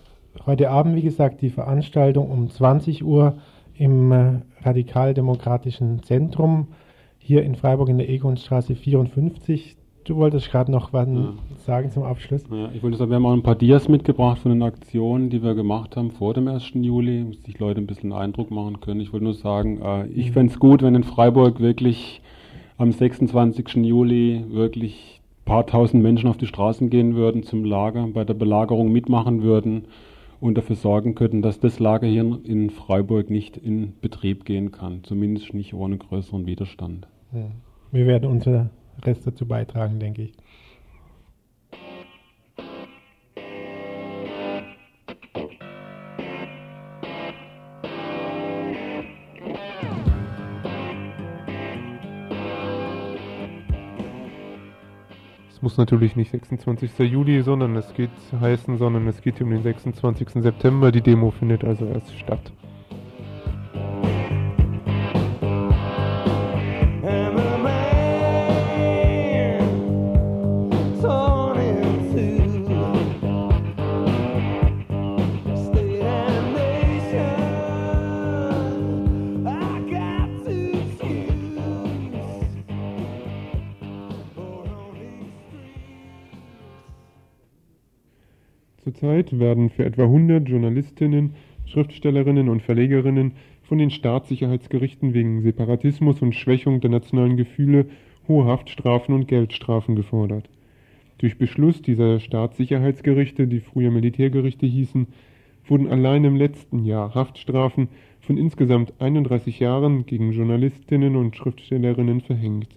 heute Abend, wie gesagt, die Veranstaltung um 20 Uhr im äh, radikaldemokratischen Zentrum hier in Freiburg in der Egonstraße 54. Du wolltest gerade noch was ja. sagen zum Abschluss. Ja, ich wollte sagen, wir haben auch ein paar Dias mitgebracht von den Aktionen, die wir gemacht haben vor dem 1. Juli, dass sich Leute ein bisschen Eindruck machen können. Ich wollte nur sagen, äh, ich mhm. fände es gut, wenn in Freiburg wirklich am 26. Juli wirklich paar tausend Menschen auf die Straßen gehen würden zum Lager, bei der Belagerung mitmachen würden und dafür sorgen könnten, dass das Lager hier in Freiburg nicht in Betrieb gehen kann, zumindest nicht ohne größeren Widerstand. Wir werden unser Rest dazu beitragen, denke ich. muss natürlich nicht 26. Juli, sondern es geht heißen, sondern es geht um den 26. September. Die Demo findet also erst statt. Zurzeit werden für etwa 100 Journalistinnen, Schriftstellerinnen und Verlegerinnen von den Staatssicherheitsgerichten wegen Separatismus und Schwächung der nationalen Gefühle hohe Haftstrafen und Geldstrafen gefordert. Durch Beschluss dieser Staatssicherheitsgerichte, die früher Militärgerichte hießen, wurden allein im letzten Jahr Haftstrafen von insgesamt 31 Jahren gegen Journalistinnen und Schriftstellerinnen verhängt.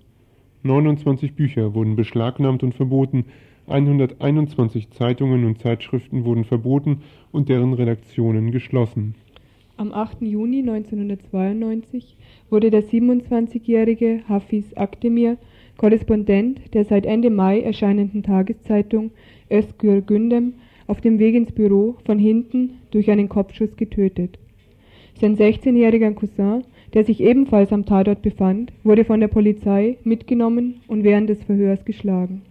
29 Bücher wurden beschlagnahmt und verboten, 121 Zeitungen und Zeitschriften wurden verboten und deren Redaktionen geschlossen. Am 8. Juni 1992 wurde der 27-jährige Hafiz Akdemir Korrespondent der seit Ende Mai erscheinenden Tageszeitung Özgür Gündem auf dem Weg ins Büro von hinten durch einen Kopfschuss getötet. Sein 16-jähriger Cousin, der sich ebenfalls am Tatort befand, wurde von der Polizei mitgenommen und während des Verhörs geschlagen.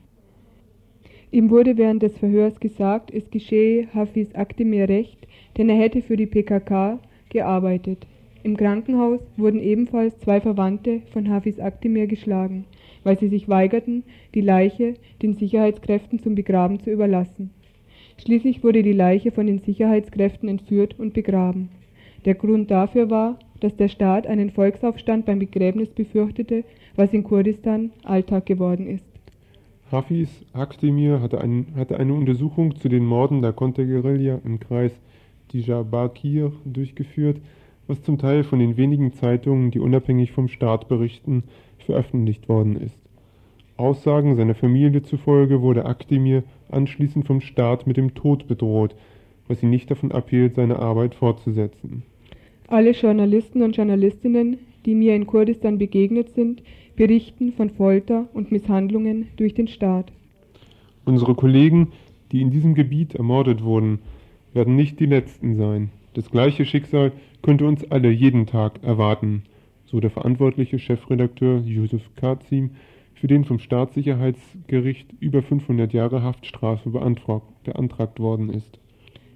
Ihm wurde während des Verhörs gesagt, es geschehe Hafiz Akdemir recht, denn er hätte für die PKK gearbeitet. Im Krankenhaus wurden ebenfalls zwei Verwandte von Hafiz Akdemir geschlagen, weil sie sich weigerten, die Leiche den Sicherheitskräften zum Begraben zu überlassen. Schließlich wurde die Leiche von den Sicherheitskräften entführt und begraben. Der Grund dafür war, dass der Staat einen Volksaufstand beim Begräbnis befürchtete, was in Kurdistan Alltag geworden ist. Hafiz Akdemir hatte, ein, hatte, eine Untersuchung zu den Morden der Konterguerilla im Kreis Diyarbakir durchgeführt, was zum Teil von den wenigen Zeitungen, die unabhängig vom Staat berichten, veröffentlicht worden ist. Aussagen seiner Familie zufolge wurde Akdemir anschließend vom Staat mit dem Tod bedroht, was ihn nicht davon abhielt, seine Arbeit fortzusetzen. Alle Journalisten und Journalistinnen, die mir in Kurdistan begegnet sind, berichten von Folter und Misshandlungen durch den Staat. Unsere Kollegen, die in diesem Gebiet ermordet wurden, werden nicht die letzten sein. Das gleiche Schicksal könnte uns alle jeden Tag erwarten, so der verantwortliche Chefredakteur Yusuf Kazim, für den vom Staatssicherheitsgericht über 500 Jahre Haftstrafe beantragt worden ist.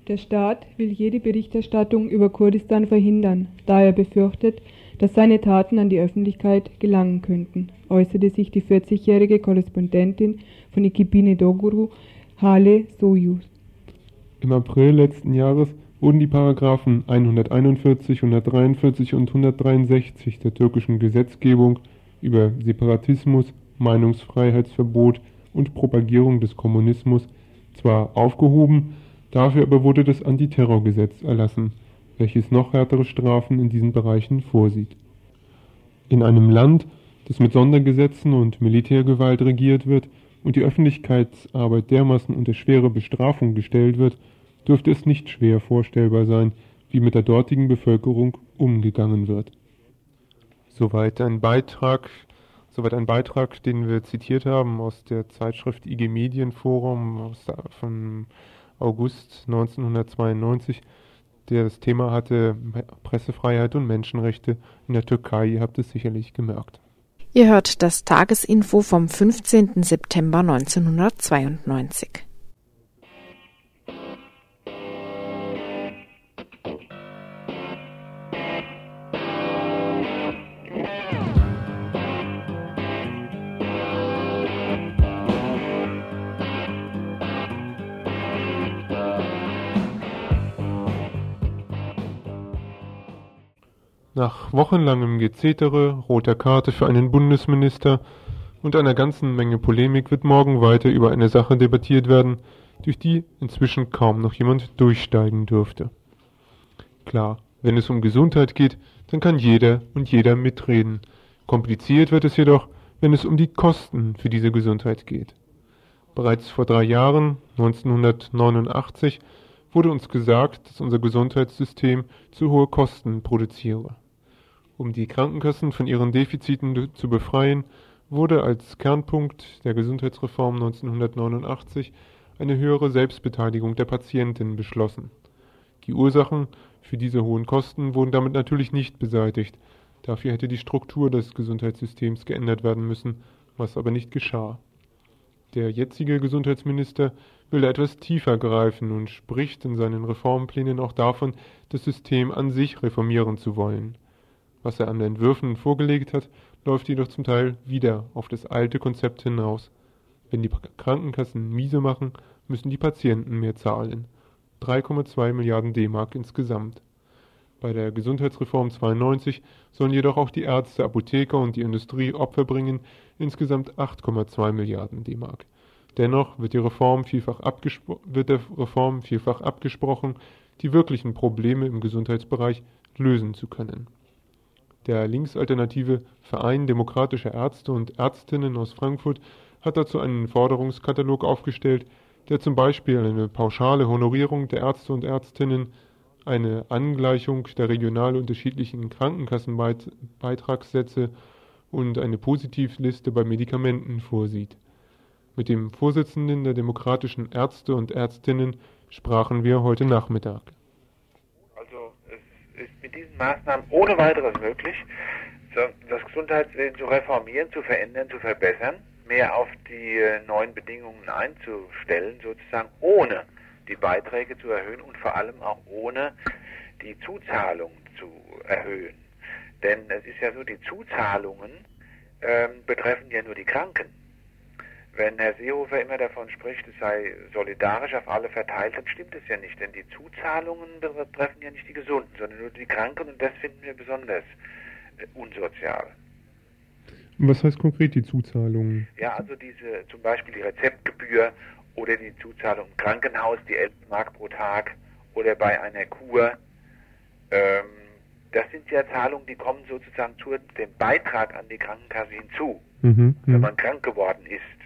Der Staat will jede Berichterstattung über Kurdistan verhindern, da er befürchtet, dass seine Taten an die Öffentlichkeit gelangen könnten, äußerte sich die 40-jährige Korrespondentin von Ikibine Doguru, Hale Soyuz. Im April letzten Jahres wurden die Paragraphen 141, 143 und 163 der türkischen Gesetzgebung über Separatismus, Meinungsfreiheitsverbot und Propagierung des Kommunismus zwar aufgehoben, dafür aber wurde das Antiterrorgesetz erlassen welches noch härtere Strafen in diesen Bereichen vorsieht. In einem Land, das mit Sondergesetzen und Militärgewalt regiert wird und die Öffentlichkeitsarbeit dermaßen unter schwere Bestrafung gestellt wird, dürfte es nicht schwer vorstellbar sein, wie mit der dortigen Bevölkerung umgegangen wird. Soweit ein Beitrag, soweit ein Beitrag, den wir zitiert haben aus der Zeitschrift IG Medienforum aus, von August 1992 der das Thema hatte Pressefreiheit und Menschenrechte in der Türkei. Ihr habt es sicherlich gemerkt. Ihr hört das Tagesinfo vom 15. September 1992. Nach wochenlangem Gezetere, roter Karte für einen Bundesminister, und einer ganzen Menge Polemik wird morgen weiter über eine Sache debattiert werden, durch die inzwischen kaum noch jemand durchsteigen dürfte. Klar, wenn es um Gesundheit geht, dann kann jeder und jeder mitreden. Kompliziert wird es jedoch, wenn es um die Kosten für diese Gesundheit geht. Bereits vor drei Jahren, 1989, wurde uns gesagt, dass unser Gesundheitssystem zu hohe Kosten produziere. Um die Krankenkassen von ihren Defiziten zu befreien, wurde als Kernpunkt der Gesundheitsreform 1989 eine höhere Selbstbeteiligung der Patienten beschlossen. Die Ursachen für diese hohen Kosten wurden damit natürlich nicht beseitigt. Dafür hätte die Struktur des Gesundheitssystems geändert werden müssen, was aber nicht geschah. Der jetzige Gesundheitsminister will etwas tiefer greifen und spricht in seinen Reformplänen auch davon, das System an sich reformieren zu wollen. Was er an Entwürfen vorgelegt hat, läuft jedoch zum Teil wieder auf das alte Konzept hinaus. Wenn die Krankenkassen miese machen, müssen die Patienten mehr zahlen. 3,2 Milliarden D-Mark insgesamt. Bei der Gesundheitsreform 92 sollen jedoch auch die Ärzte, Apotheker und die Industrie Opfer bringen, insgesamt 8,2 Milliarden D-Mark. Dennoch wird, die Reform vielfach wird der Reform vielfach abgesprochen, die wirklichen Probleme im Gesundheitsbereich lösen zu können. Der linksalternative Verein demokratischer Ärzte und Ärztinnen aus Frankfurt hat dazu einen Forderungskatalog aufgestellt, der zum Beispiel eine pauschale Honorierung der Ärzte und Ärztinnen, eine Angleichung der regional unterschiedlichen Krankenkassenbeitragssätze und eine Positivliste bei Medikamenten vorsieht. Mit dem Vorsitzenden der demokratischen Ärzte und Ärztinnen sprachen wir heute Nachmittag. Ist mit diesen Maßnahmen ohne weiteres möglich, das Gesundheitswesen zu reformieren, zu verändern, zu verbessern, mehr auf die äh, neuen Bedingungen einzustellen, sozusagen ohne die Beiträge zu erhöhen und vor allem auch ohne die Zuzahlungen zu erhöhen. Denn es ist ja so, die Zuzahlungen ähm, betreffen ja nur die Kranken. Wenn Herr Seehofer immer davon spricht, es sei solidarisch auf alle verteilt, dann stimmt es ja nicht, denn die Zuzahlungen betreffen ja nicht die Gesunden, sondern nur die Kranken und das finden wir besonders äh, unsozial. Was heißt konkret die Zuzahlungen? Ja, also diese zum Beispiel die Rezeptgebühr oder die Zuzahlung im Krankenhaus, die 11 Mark pro Tag oder bei einer Kur. Ähm, das sind ja Zahlungen, die kommen sozusagen zu dem Beitrag an die Krankenkasse hinzu, mhm, wenn man krank geworden ist.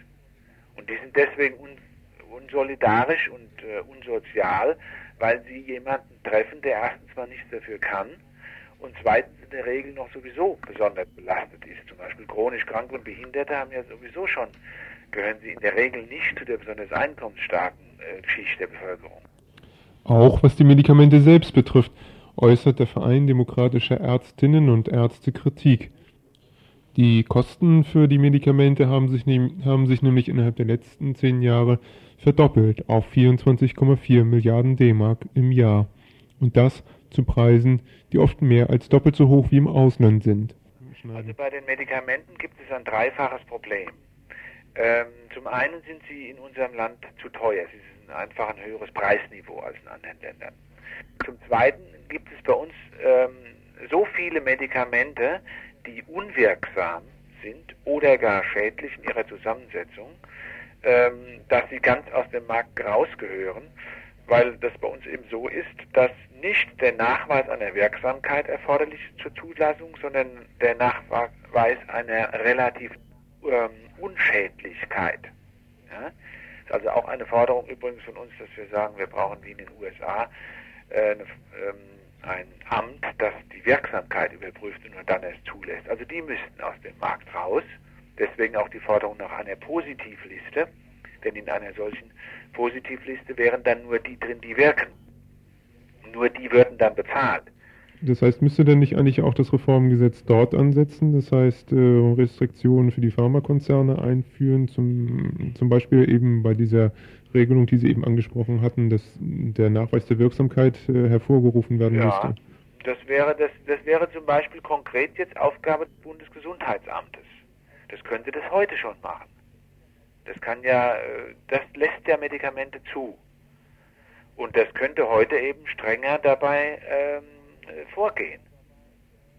Und die sind deswegen un unsolidarisch und äh, unsozial, weil sie jemanden treffen, der erstens mal nichts dafür kann und zweitens in der Regel noch sowieso besonders belastet ist. Zum Beispiel chronisch Kranke und Behinderte haben ja sowieso schon, gehören sie in der Regel nicht zu der besonders einkommensstarken äh, Schicht der Bevölkerung. Auch was die Medikamente selbst betrifft, äußert der Verein demokratischer Ärztinnen und Ärzte Kritik. Die Kosten für die Medikamente haben sich, haben sich nämlich innerhalb der letzten zehn Jahre verdoppelt auf 24,4 Milliarden D-Mark im Jahr. Und das zu Preisen, die oft mehr als doppelt so hoch wie im Ausland sind. Also bei den Medikamenten gibt es ein dreifaches Problem. Ähm, zum einen sind sie in unserem Land zu teuer. Sie sind einfach ein höheres Preisniveau als in anderen Ländern. Zum zweiten gibt es bei uns ähm, so viele Medikamente, die unwirksam sind oder gar schädlich in ihrer Zusammensetzung, ähm, dass sie ganz aus dem Markt rausgehören, weil das bei uns eben so ist, dass nicht der Nachweis einer Wirksamkeit erforderlich ist zur Zulassung, sondern der Nachweis einer relativ ähm, Unschädlichkeit. Ja? ist also auch eine Forderung übrigens von uns, dass wir sagen, wir brauchen wie in den USA äh, eine, ähm, ein Amt, das die Wirksamkeit überprüft und nur dann erst zulässt. Also die müssten aus dem Markt raus. Deswegen auch die Forderung nach einer Positivliste. Denn in einer solchen Positivliste wären dann nur die drin, die wirken. Nur die würden dann bezahlt. Das heißt, müsste denn nicht eigentlich auch das Reformgesetz dort ansetzen? Das heißt, äh, Restriktionen für die Pharmakonzerne einführen, zum, zum Beispiel eben bei dieser Regelung, die Sie eben angesprochen hatten, dass der Nachweis der Wirksamkeit äh, hervorgerufen werden ja, müsste? Das wäre, das, das wäre zum Beispiel konkret jetzt Aufgabe des Bundesgesundheitsamtes. Das könnte das heute schon machen. Das kann ja, äh, das lässt ja Medikamente zu. Und das könnte heute eben strenger dabei ähm, vorgehen.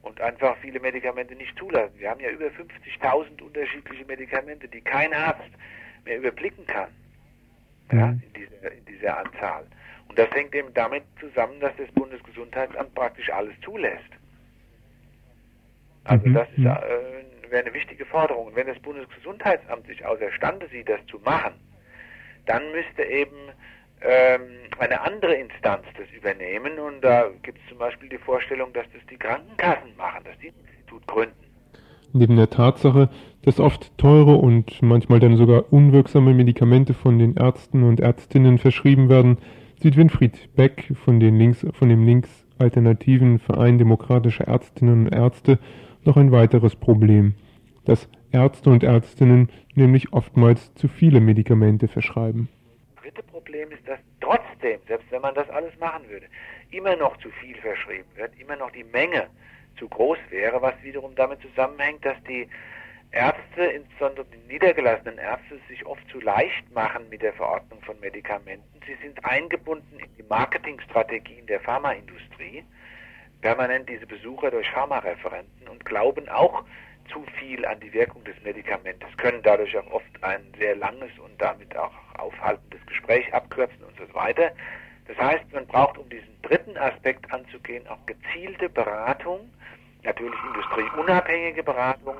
und einfach viele Medikamente nicht zulassen. Wir haben ja über 50.000 unterschiedliche Medikamente, die kein Arzt mehr überblicken kann. Ja, in dieser, in dieser Anzahl. Und das hängt eben damit zusammen, dass das Bundesgesundheitsamt praktisch alles zulässt. Also das ist, äh, wäre eine wichtige Forderung. Und wenn das Bundesgesundheitsamt sich außerstande sieht, das zu machen, dann müsste eben ähm, eine andere Instanz das übernehmen. Und da gibt es zum Beispiel die Vorstellung, dass das die Krankenkassen machen, dass die ein Institut gründen. Neben der Tatsache, dass oft teure und manchmal dann sogar unwirksame Medikamente von den Ärzten und Ärztinnen verschrieben werden, sieht Winfried Beck von, den Links, von dem links-alternativen Verein demokratischer Ärztinnen und Ärzte noch ein weiteres Problem, dass Ärzte und Ärztinnen nämlich oftmals zu viele Medikamente verschreiben. Das dritte Problem ist, dass trotzdem, selbst wenn man das alles machen würde, immer noch zu viel verschrieben wird, immer noch die Menge zu groß wäre, was wiederum damit zusammenhängt, dass die Ärzte, insbesondere die niedergelassenen Ärzte, sich oft zu leicht machen mit der Verordnung von Medikamenten. Sie sind eingebunden in die Marketingstrategien der Pharmaindustrie, permanent diese Besucher durch Pharmareferenten und glauben auch zu viel an die Wirkung des Medikamentes, können dadurch auch oft ein sehr langes und damit auch aufhaltendes Gespräch abkürzen und so weiter. Das heißt, man braucht, um diesen dritten Aspekt anzugehen, auch gezielte Beratung, natürlich industrieunabhängige Beratung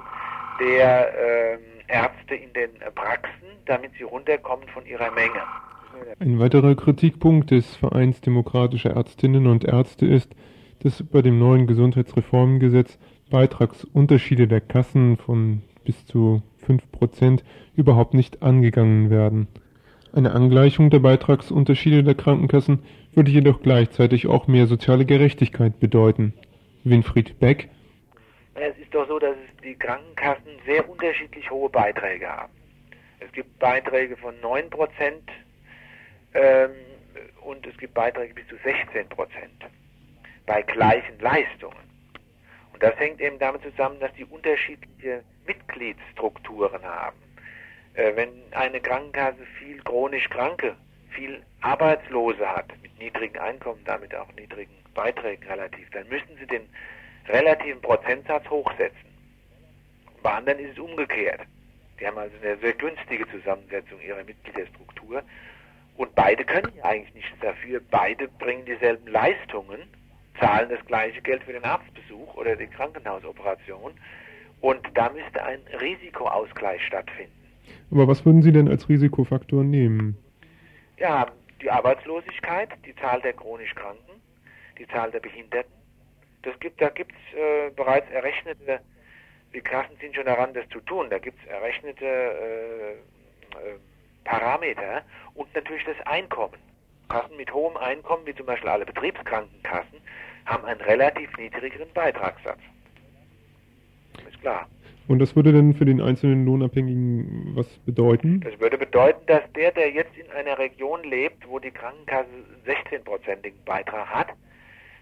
der äh, Ärzte in den Praxen, damit sie runterkommen von ihrer Menge. Ein weiterer Kritikpunkt des Vereins demokratischer Ärztinnen und Ärzte ist, dass bei dem neuen Gesundheitsreformgesetz Beitragsunterschiede der Kassen von bis zu 5% überhaupt nicht angegangen werden. Eine Angleichung der Beitragsunterschiede der Krankenkassen würde jedoch gleichzeitig auch mehr soziale Gerechtigkeit bedeuten. Winfried Beck. Es ist doch so, dass die Krankenkassen sehr unterschiedlich hohe Beiträge haben. Es gibt Beiträge von 9% ähm, und es gibt Beiträge bis zu 16% bei gleichen Leistungen. Und das hängt eben damit zusammen, dass die unterschiedliche Mitgliedsstrukturen haben. Äh, wenn eine Krankenkasse viel chronisch Kranke, viel Arbeitslose hat, mit niedrigen Einkommen, damit auch niedrigen Beiträgen relativ, dann müssen sie den relativen Prozentsatz hochsetzen. Bei anderen ist es umgekehrt. Die haben also eine sehr günstige Zusammensetzung ihrer Mitgliederstruktur. Und beide können eigentlich nichts dafür. Beide bringen dieselben Leistungen, zahlen das gleiche Geld für den Arztbesuch oder die Krankenhausoperation. Und da müsste ein Risikoausgleich stattfinden. Aber was würden Sie denn als Risikofaktor nehmen? Ja, die Arbeitslosigkeit, die Zahl der chronisch Kranken, die Zahl der Behinderten. Das gibt, da gibt es äh, bereits errechnete, die Kassen sind schon daran, das zu tun. Da gibt es errechnete äh, äh, Parameter und natürlich das Einkommen. Kassen mit hohem Einkommen, wie zum Beispiel alle Betriebskrankenkassen, haben einen relativ niedrigeren Beitragssatz. Ist klar. Und das würde denn für den einzelnen Lohnabhängigen was bedeuten? Das würde bedeuten, dass der, der jetzt in einer Region lebt, wo die Krankenkasse 16-prozentigen Beitrag hat,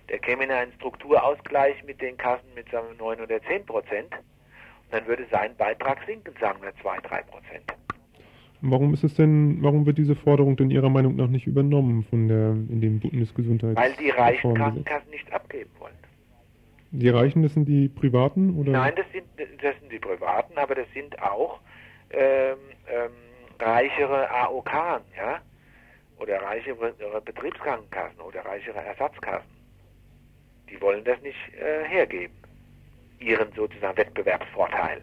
der käme in einen Strukturausgleich mit den Kassen mit sagen wir, 9 oder 10 Prozent. Und dann würde sein Beitrag sinken, sagen wir 2, 3 Prozent. Warum ist es denn, warum wird diese Forderung denn Ihrer Meinung nach nicht übernommen von der, in dem Bundesgesundheits Weil die reichen Krankenkassen nichts abgeben wollen. Die Reichen, das sind die Privaten? Oder? Nein, das sind, das sind die Privaten, aber das sind auch ähm, ähm, reichere AOK, ja? Oder reichere Betriebskrankenkassen oder reichere Ersatzkassen. Die wollen das nicht äh, hergeben, ihren sozusagen Wettbewerbsvorteil.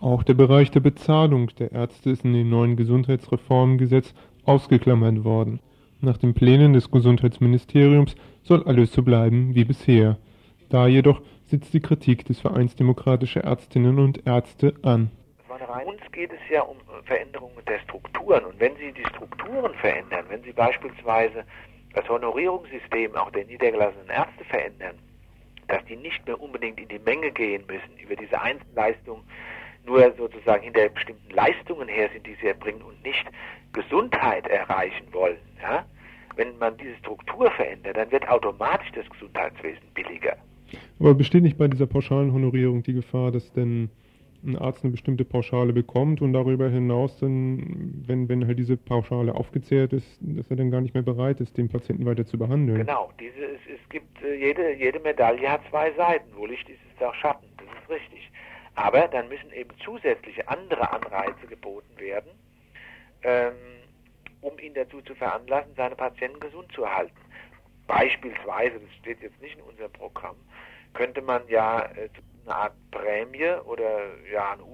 Auch der Bereich der Bezahlung der Ärzte ist in dem neuen Gesundheitsreformgesetz ausgeklammert worden. Nach den Plänen des Gesundheitsministeriums soll alles so bleiben wie bisher. Da jedoch sitzt die Kritik des Vereins Demokratischer Ärztinnen und Ärzte an. Uns geht es ja um Veränderungen der Strukturen. Und wenn Sie die Strukturen verändern, wenn Sie beispielsweise das Honorierungssystem auch der niedergelassenen Ärzte verändern, dass die nicht mehr unbedingt in die Menge gehen müssen, über diese Einzelleistung nur sozusagen hinter bestimmten Leistungen her sind, die sie erbringen und nicht Gesundheit erreichen wollen. Ja? Wenn man diese Struktur verändert, dann wird automatisch das Gesundheitswesen billiger. Aber besteht nicht bei dieser pauschalen Honorierung die Gefahr, dass denn ein Arzt eine bestimmte Pauschale bekommt und darüber hinaus dann, wenn, wenn halt diese Pauschale aufgezehrt ist, dass er dann gar nicht mehr bereit ist, den Patienten weiter zu behandeln. Genau, diese, es, es gibt äh, jede, jede Medaille hat zwei Seiten. Wo Licht ist, ist auch Schatten. Das ist richtig. Aber dann müssen eben zusätzliche andere Anreize geboten werden, ähm, um ihn dazu zu veranlassen, seine Patienten gesund zu erhalten. Beispielsweise, das steht jetzt nicht in unserem Programm, könnte man ja äh, eine Art Prämie oder ja eine,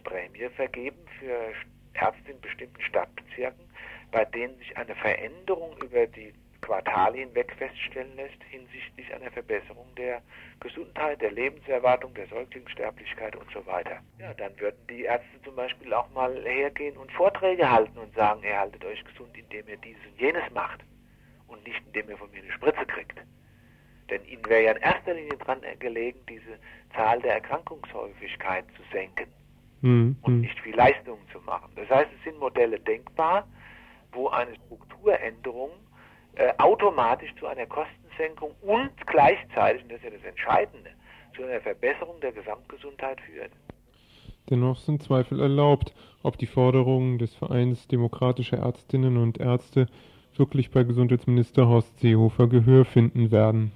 Prämie vergeben für Ärzte in bestimmten Stadtbezirken, bei denen sich eine Veränderung über die Quartale hinweg feststellen lässt hinsichtlich einer Verbesserung der Gesundheit, der Lebenserwartung, der Säuglingssterblichkeit und so weiter. Ja, dann würden die Ärzte zum Beispiel auch mal hergehen und Vorträge halten und sagen, ihr haltet euch gesund, indem ihr dieses und jenes macht und nicht indem ihr von mir eine Spritze kriegt. Denn ihnen wäre ja in erster Linie dran gelegen, diese Zahl der Erkrankungshäufigkeit zu senken mhm. und hm. nicht viel Leistung zu machen. Das heißt, es sind Modelle denkbar, wo eine Strukturänderung äh, automatisch zu einer Kostensenkung und gleichzeitig, und das ist ja das Entscheidende, zu einer Verbesserung der Gesamtgesundheit führt. Dennoch sind Zweifel erlaubt, ob die Forderungen des Vereins demokratischer Ärztinnen und Ärzte wirklich bei Gesundheitsminister Horst Seehofer Gehör finden werden.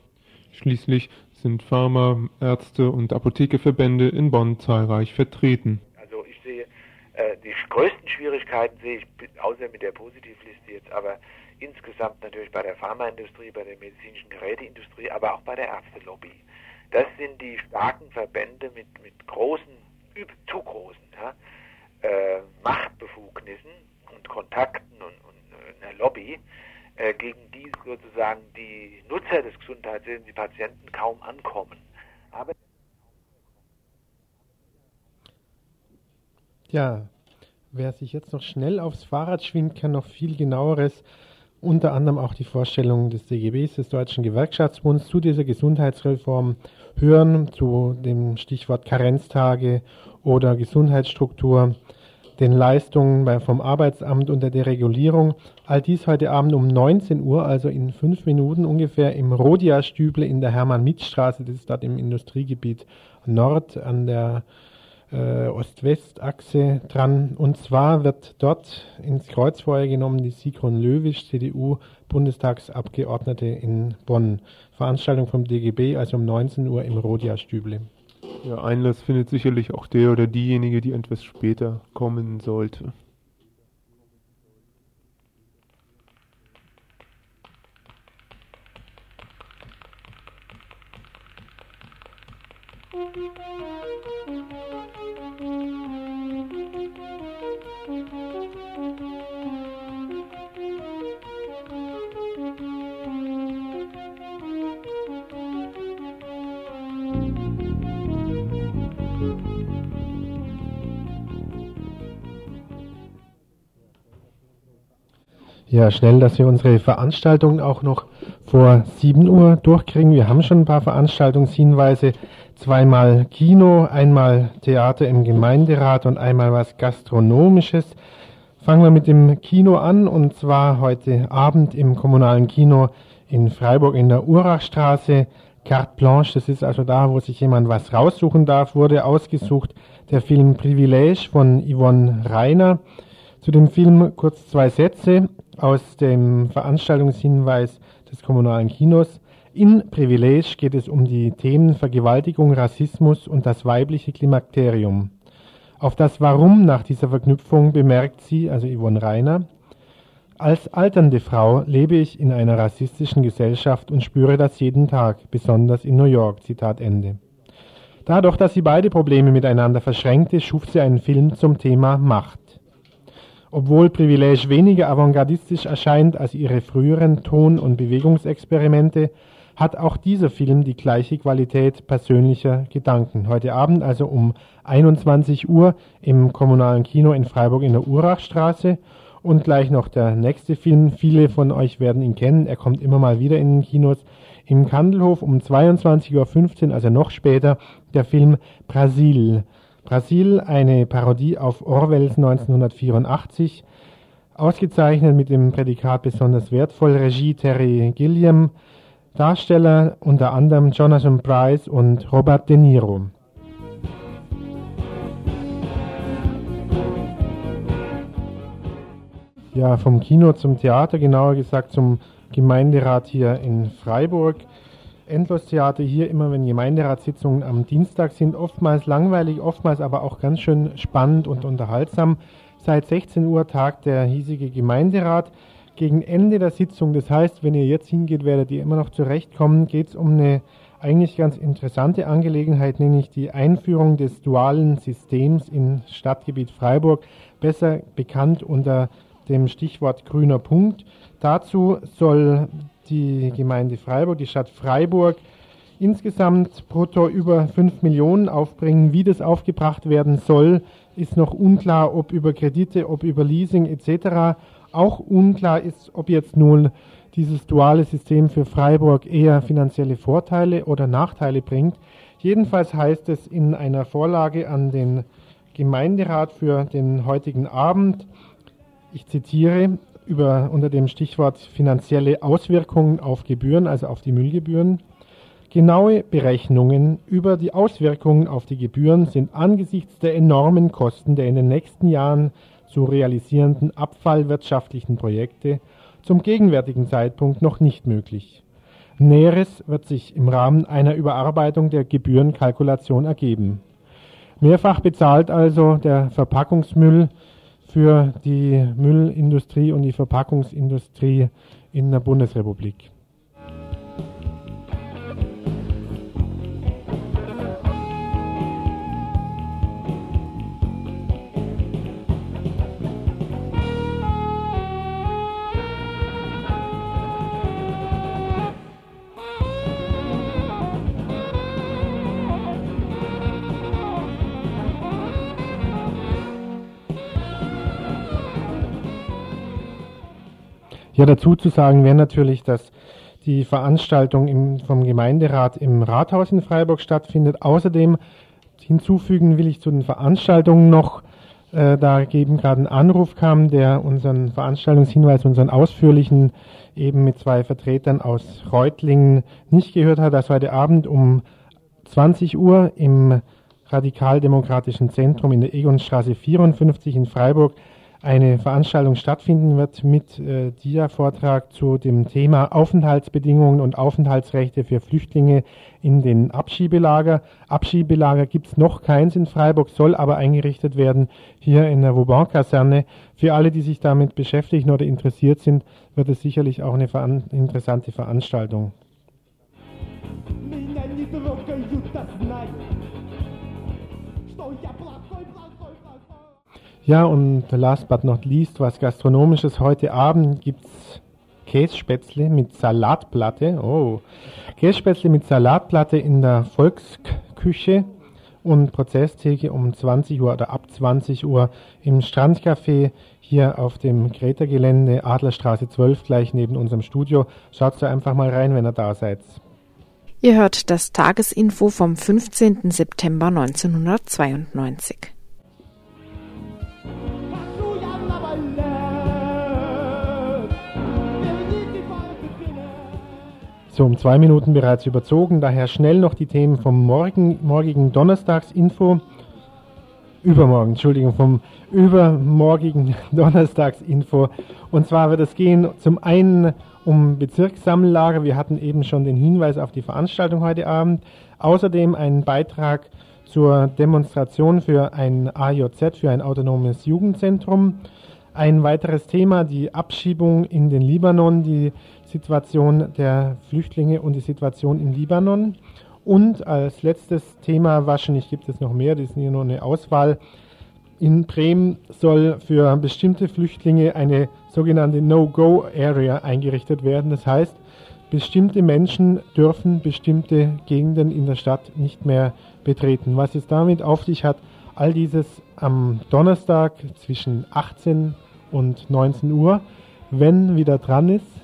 Schließlich sind Pharma-, Ärzte- und Apothekerverbände in Bonn zahlreich vertreten. Also ich sehe, äh, die größten Schwierigkeiten sehe ich, außer mit der Positivliste jetzt, aber insgesamt natürlich bei der Pharmaindustrie, bei der medizinischen Geräteindustrie, aber auch bei der Ärztelobby. Das sind die starken Verbände mit, mit großen, zu großen ja, äh, Machtbefugnissen und Kontakten und, und äh, einer Lobby, äh, gegen die sozusagen die Nutzer des Gesundheitswesens, die Patienten kaum ankommen. Aber ja, wer sich jetzt noch schnell aufs Fahrrad schwingt, kann noch viel genaueres, unter anderem auch die Vorstellung des DGBs, des Deutschen Gewerkschaftsbunds, zu dieser Gesundheitsreform hören, zu dem Stichwort Karenztage oder Gesundheitsstruktur den Leistungen vom Arbeitsamt und der Deregulierung. All dies heute Abend um 19 Uhr, also in fünf Minuten ungefähr, im Rodia-Stüble in der Hermann-Mitt-Straße, das ist dort im Industriegebiet Nord an der äh, Ost-West-Achse dran. Und zwar wird dort ins Kreuzfeuer genommen die Sigrun Löwisch, CDU-Bundestagsabgeordnete in Bonn. Veranstaltung vom DGB, also um 19 Uhr im Rodia-Stüble. Ja, Einlass findet sicherlich auch der oder diejenige, die etwas später kommen sollte. Ja, schnell, dass wir unsere Veranstaltung auch noch vor 7 Uhr durchkriegen. Wir haben schon ein paar Veranstaltungshinweise. Zweimal Kino, einmal Theater im Gemeinderat und einmal was Gastronomisches. Fangen wir mit dem Kino an und zwar heute Abend im kommunalen Kino in Freiburg in der Urachstraße. Carte Blanche, das ist also da, wo sich jemand was raussuchen darf, wurde ausgesucht. Der Film Privilege von Yvonne Reiner. Zu dem Film kurz zwei Sätze aus dem Veranstaltungshinweis des kommunalen Kinos. In Privilege geht es um die Themen Vergewaltigung, Rassismus und das weibliche Klimakterium. Auf das Warum nach dieser Verknüpfung bemerkt sie, also Yvonne Reiner, als alternde Frau lebe ich in einer rassistischen Gesellschaft und spüre das jeden Tag, besonders in New York. Zitat Ende. Dadurch, dass sie beide Probleme miteinander verschränkte, schuf sie einen Film zum Thema Macht. Obwohl Privilege weniger avantgardistisch erscheint als ihre früheren Ton- und Bewegungsexperimente, hat auch dieser Film die gleiche Qualität persönlicher Gedanken. Heute Abend also um 21 Uhr im kommunalen Kino in Freiburg in der Urachstraße und gleich noch der nächste Film. Viele von euch werden ihn kennen. Er kommt immer mal wieder in den Kinos. Im Kandelhof um 22.15 Uhr, also noch später, der Film Brasil. Brasil, eine Parodie auf Orwells 1984, ausgezeichnet mit dem Prädikat besonders wertvoll, Regie Terry Gilliam, Darsteller unter anderem Jonathan Price und Robert De Niro. Ja, vom Kino zum Theater, genauer gesagt zum Gemeinderat hier in Freiburg. Endlostheater hier immer, wenn Gemeinderatssitzungen am Dienstag sind, oftmals langweilig, oftmals aber auch ganz schön spannend und unterhaltsam. Seit 16 Uhr tagt der hiesige Gemeinderat. Gegen Ende der Sitzung, das heißt, wenn ihr jetzt hingeht, werdet ihr immer noch zurechtkommen, geht es um eine eigentlich ganz interessante Angelegenheit, nämlich die Einführung des dualen Systems im Stadtgebiet Freiburg, besser bekannt unter dem Stichwort grüner Punkt. Dazu soll die Gemeinde Freiburg, die Stadt Freiburg, insgesamt brutto über 5 Millionen aufbringen. Wie das aufgebracht werden soll, ist noch unklar, ob über Kredite, ob über Leasing etc. Auch unklar ist, ob jetzt nun dieses duale System für Freiburg eher finanzielle Vorteile oder Nachteile bringt. Jedenfalls heißt es in einer Vorlage an den Gemeinderat für den heutigen Abend, ich zitiere, über, unter dem Stichwort finanzielle Auswirkungen auf Gebühren, also auf die Müllgebühren. Genaue Berechnungen über die Auswirkungen auf die Gebühren sind angesichts der enormen Kosten der in den nächsten Jahren zu realisierenden abfallwirtschaftlichen Projekte zum gegenwärtigen Zeitpunkt noch nicht möglich. Näheres wird sich im Rahmen einer Überarbeitung der Gebührenkalkulation ergeben. Mehrfach bezahlt also der Verpackungsmüll für die Müllindustrie und die Verpackungsindustrie in der Bundesrepublik. Ja, dazu zu sagen wäre natürlich, dass die Veranstaltung im, vom Gemeinderat im Rathaus in Freiburg stattfindet. Außerdem hinzufügen will ich zu den Veranstaltungen noch, äh, da eben gerade ein Anruf kam, der unseren Veranstaltungshinweis, unseren ausführlichen eben mit zwei Vertretern aus Reutlingen nicht gehört hat, dass heute Abend um 20 Uhr im Radikaldemokratischen Zentrum in der Egonstraße 54 in Freiburg eine Veranstaltung stattfinden wird mit äh, Dia-Vortrag zu dem Thema Aufenthaltsbedingungen und Aufenthaltsrechte für Flüchtlinge in den Abschiebelager. Abschiebelager gibt es noch keins in Freiburg, soll aber eingerichtet werden hier in der Vauban-Kaserne. Für alle, die sich damit beschäftigen oder interessiert sind, wird es sicherlich auch eine veran interessante Veranstaltung. Ja, und last but not least, was Gastronomisches. Heute Abend gibt es Kässpätzle mit Salatplatte. Oh, Kässpätzle mit Salatplatte in der Volksküche und Prozesstheke um 20 Uhr oder ab 20 Uhr im Strandcafé hier auf dem Greta-Gelände Adlerstraße 12 gleich neben unserem Studio. Schaut da einfach mal rein, wenn ihr da seid. Ihr hört das Tagesinfo vom 15. September 1992. So, um zwei Minuten bereits überzogen, daher schnell noch die Themen vom morgen, morgigen Donnerstagsinfo. Übermorgen, Entschuldigung, vom übermorgigen [laughs] Donnerstagsinfo. Und zwar wird es gehen zum einen um Bezirkssammellager. Wir hatten eben schon den Hinweis auf die Veranstaltung heute Abend. Außerdem einen Beitrag zur Demonstration für ein AJZ, für ein autonomes Jugendzentrum. Ein weiteres Thema, die Abschiebung in den Libanon, die Situation der Flüchtlinge und die Situation im Libanon. Und als letztes Thema, wahrscheinlich gibt es noch mehr, das ist hier nur eine Auswahl. In Bremen soll für bestimmte Flüchtlinge eine sogenannte No-Go-Area eingerichtet werden. Das heißt, bestimmte Menschen dürfen bestimmte Gegenden in der Stadt nicht mehr betreten. Was es damit auf sich hat, all dieses am Donnerstag zwischen 18 und 19 Uhr, wenn wieder dran ist.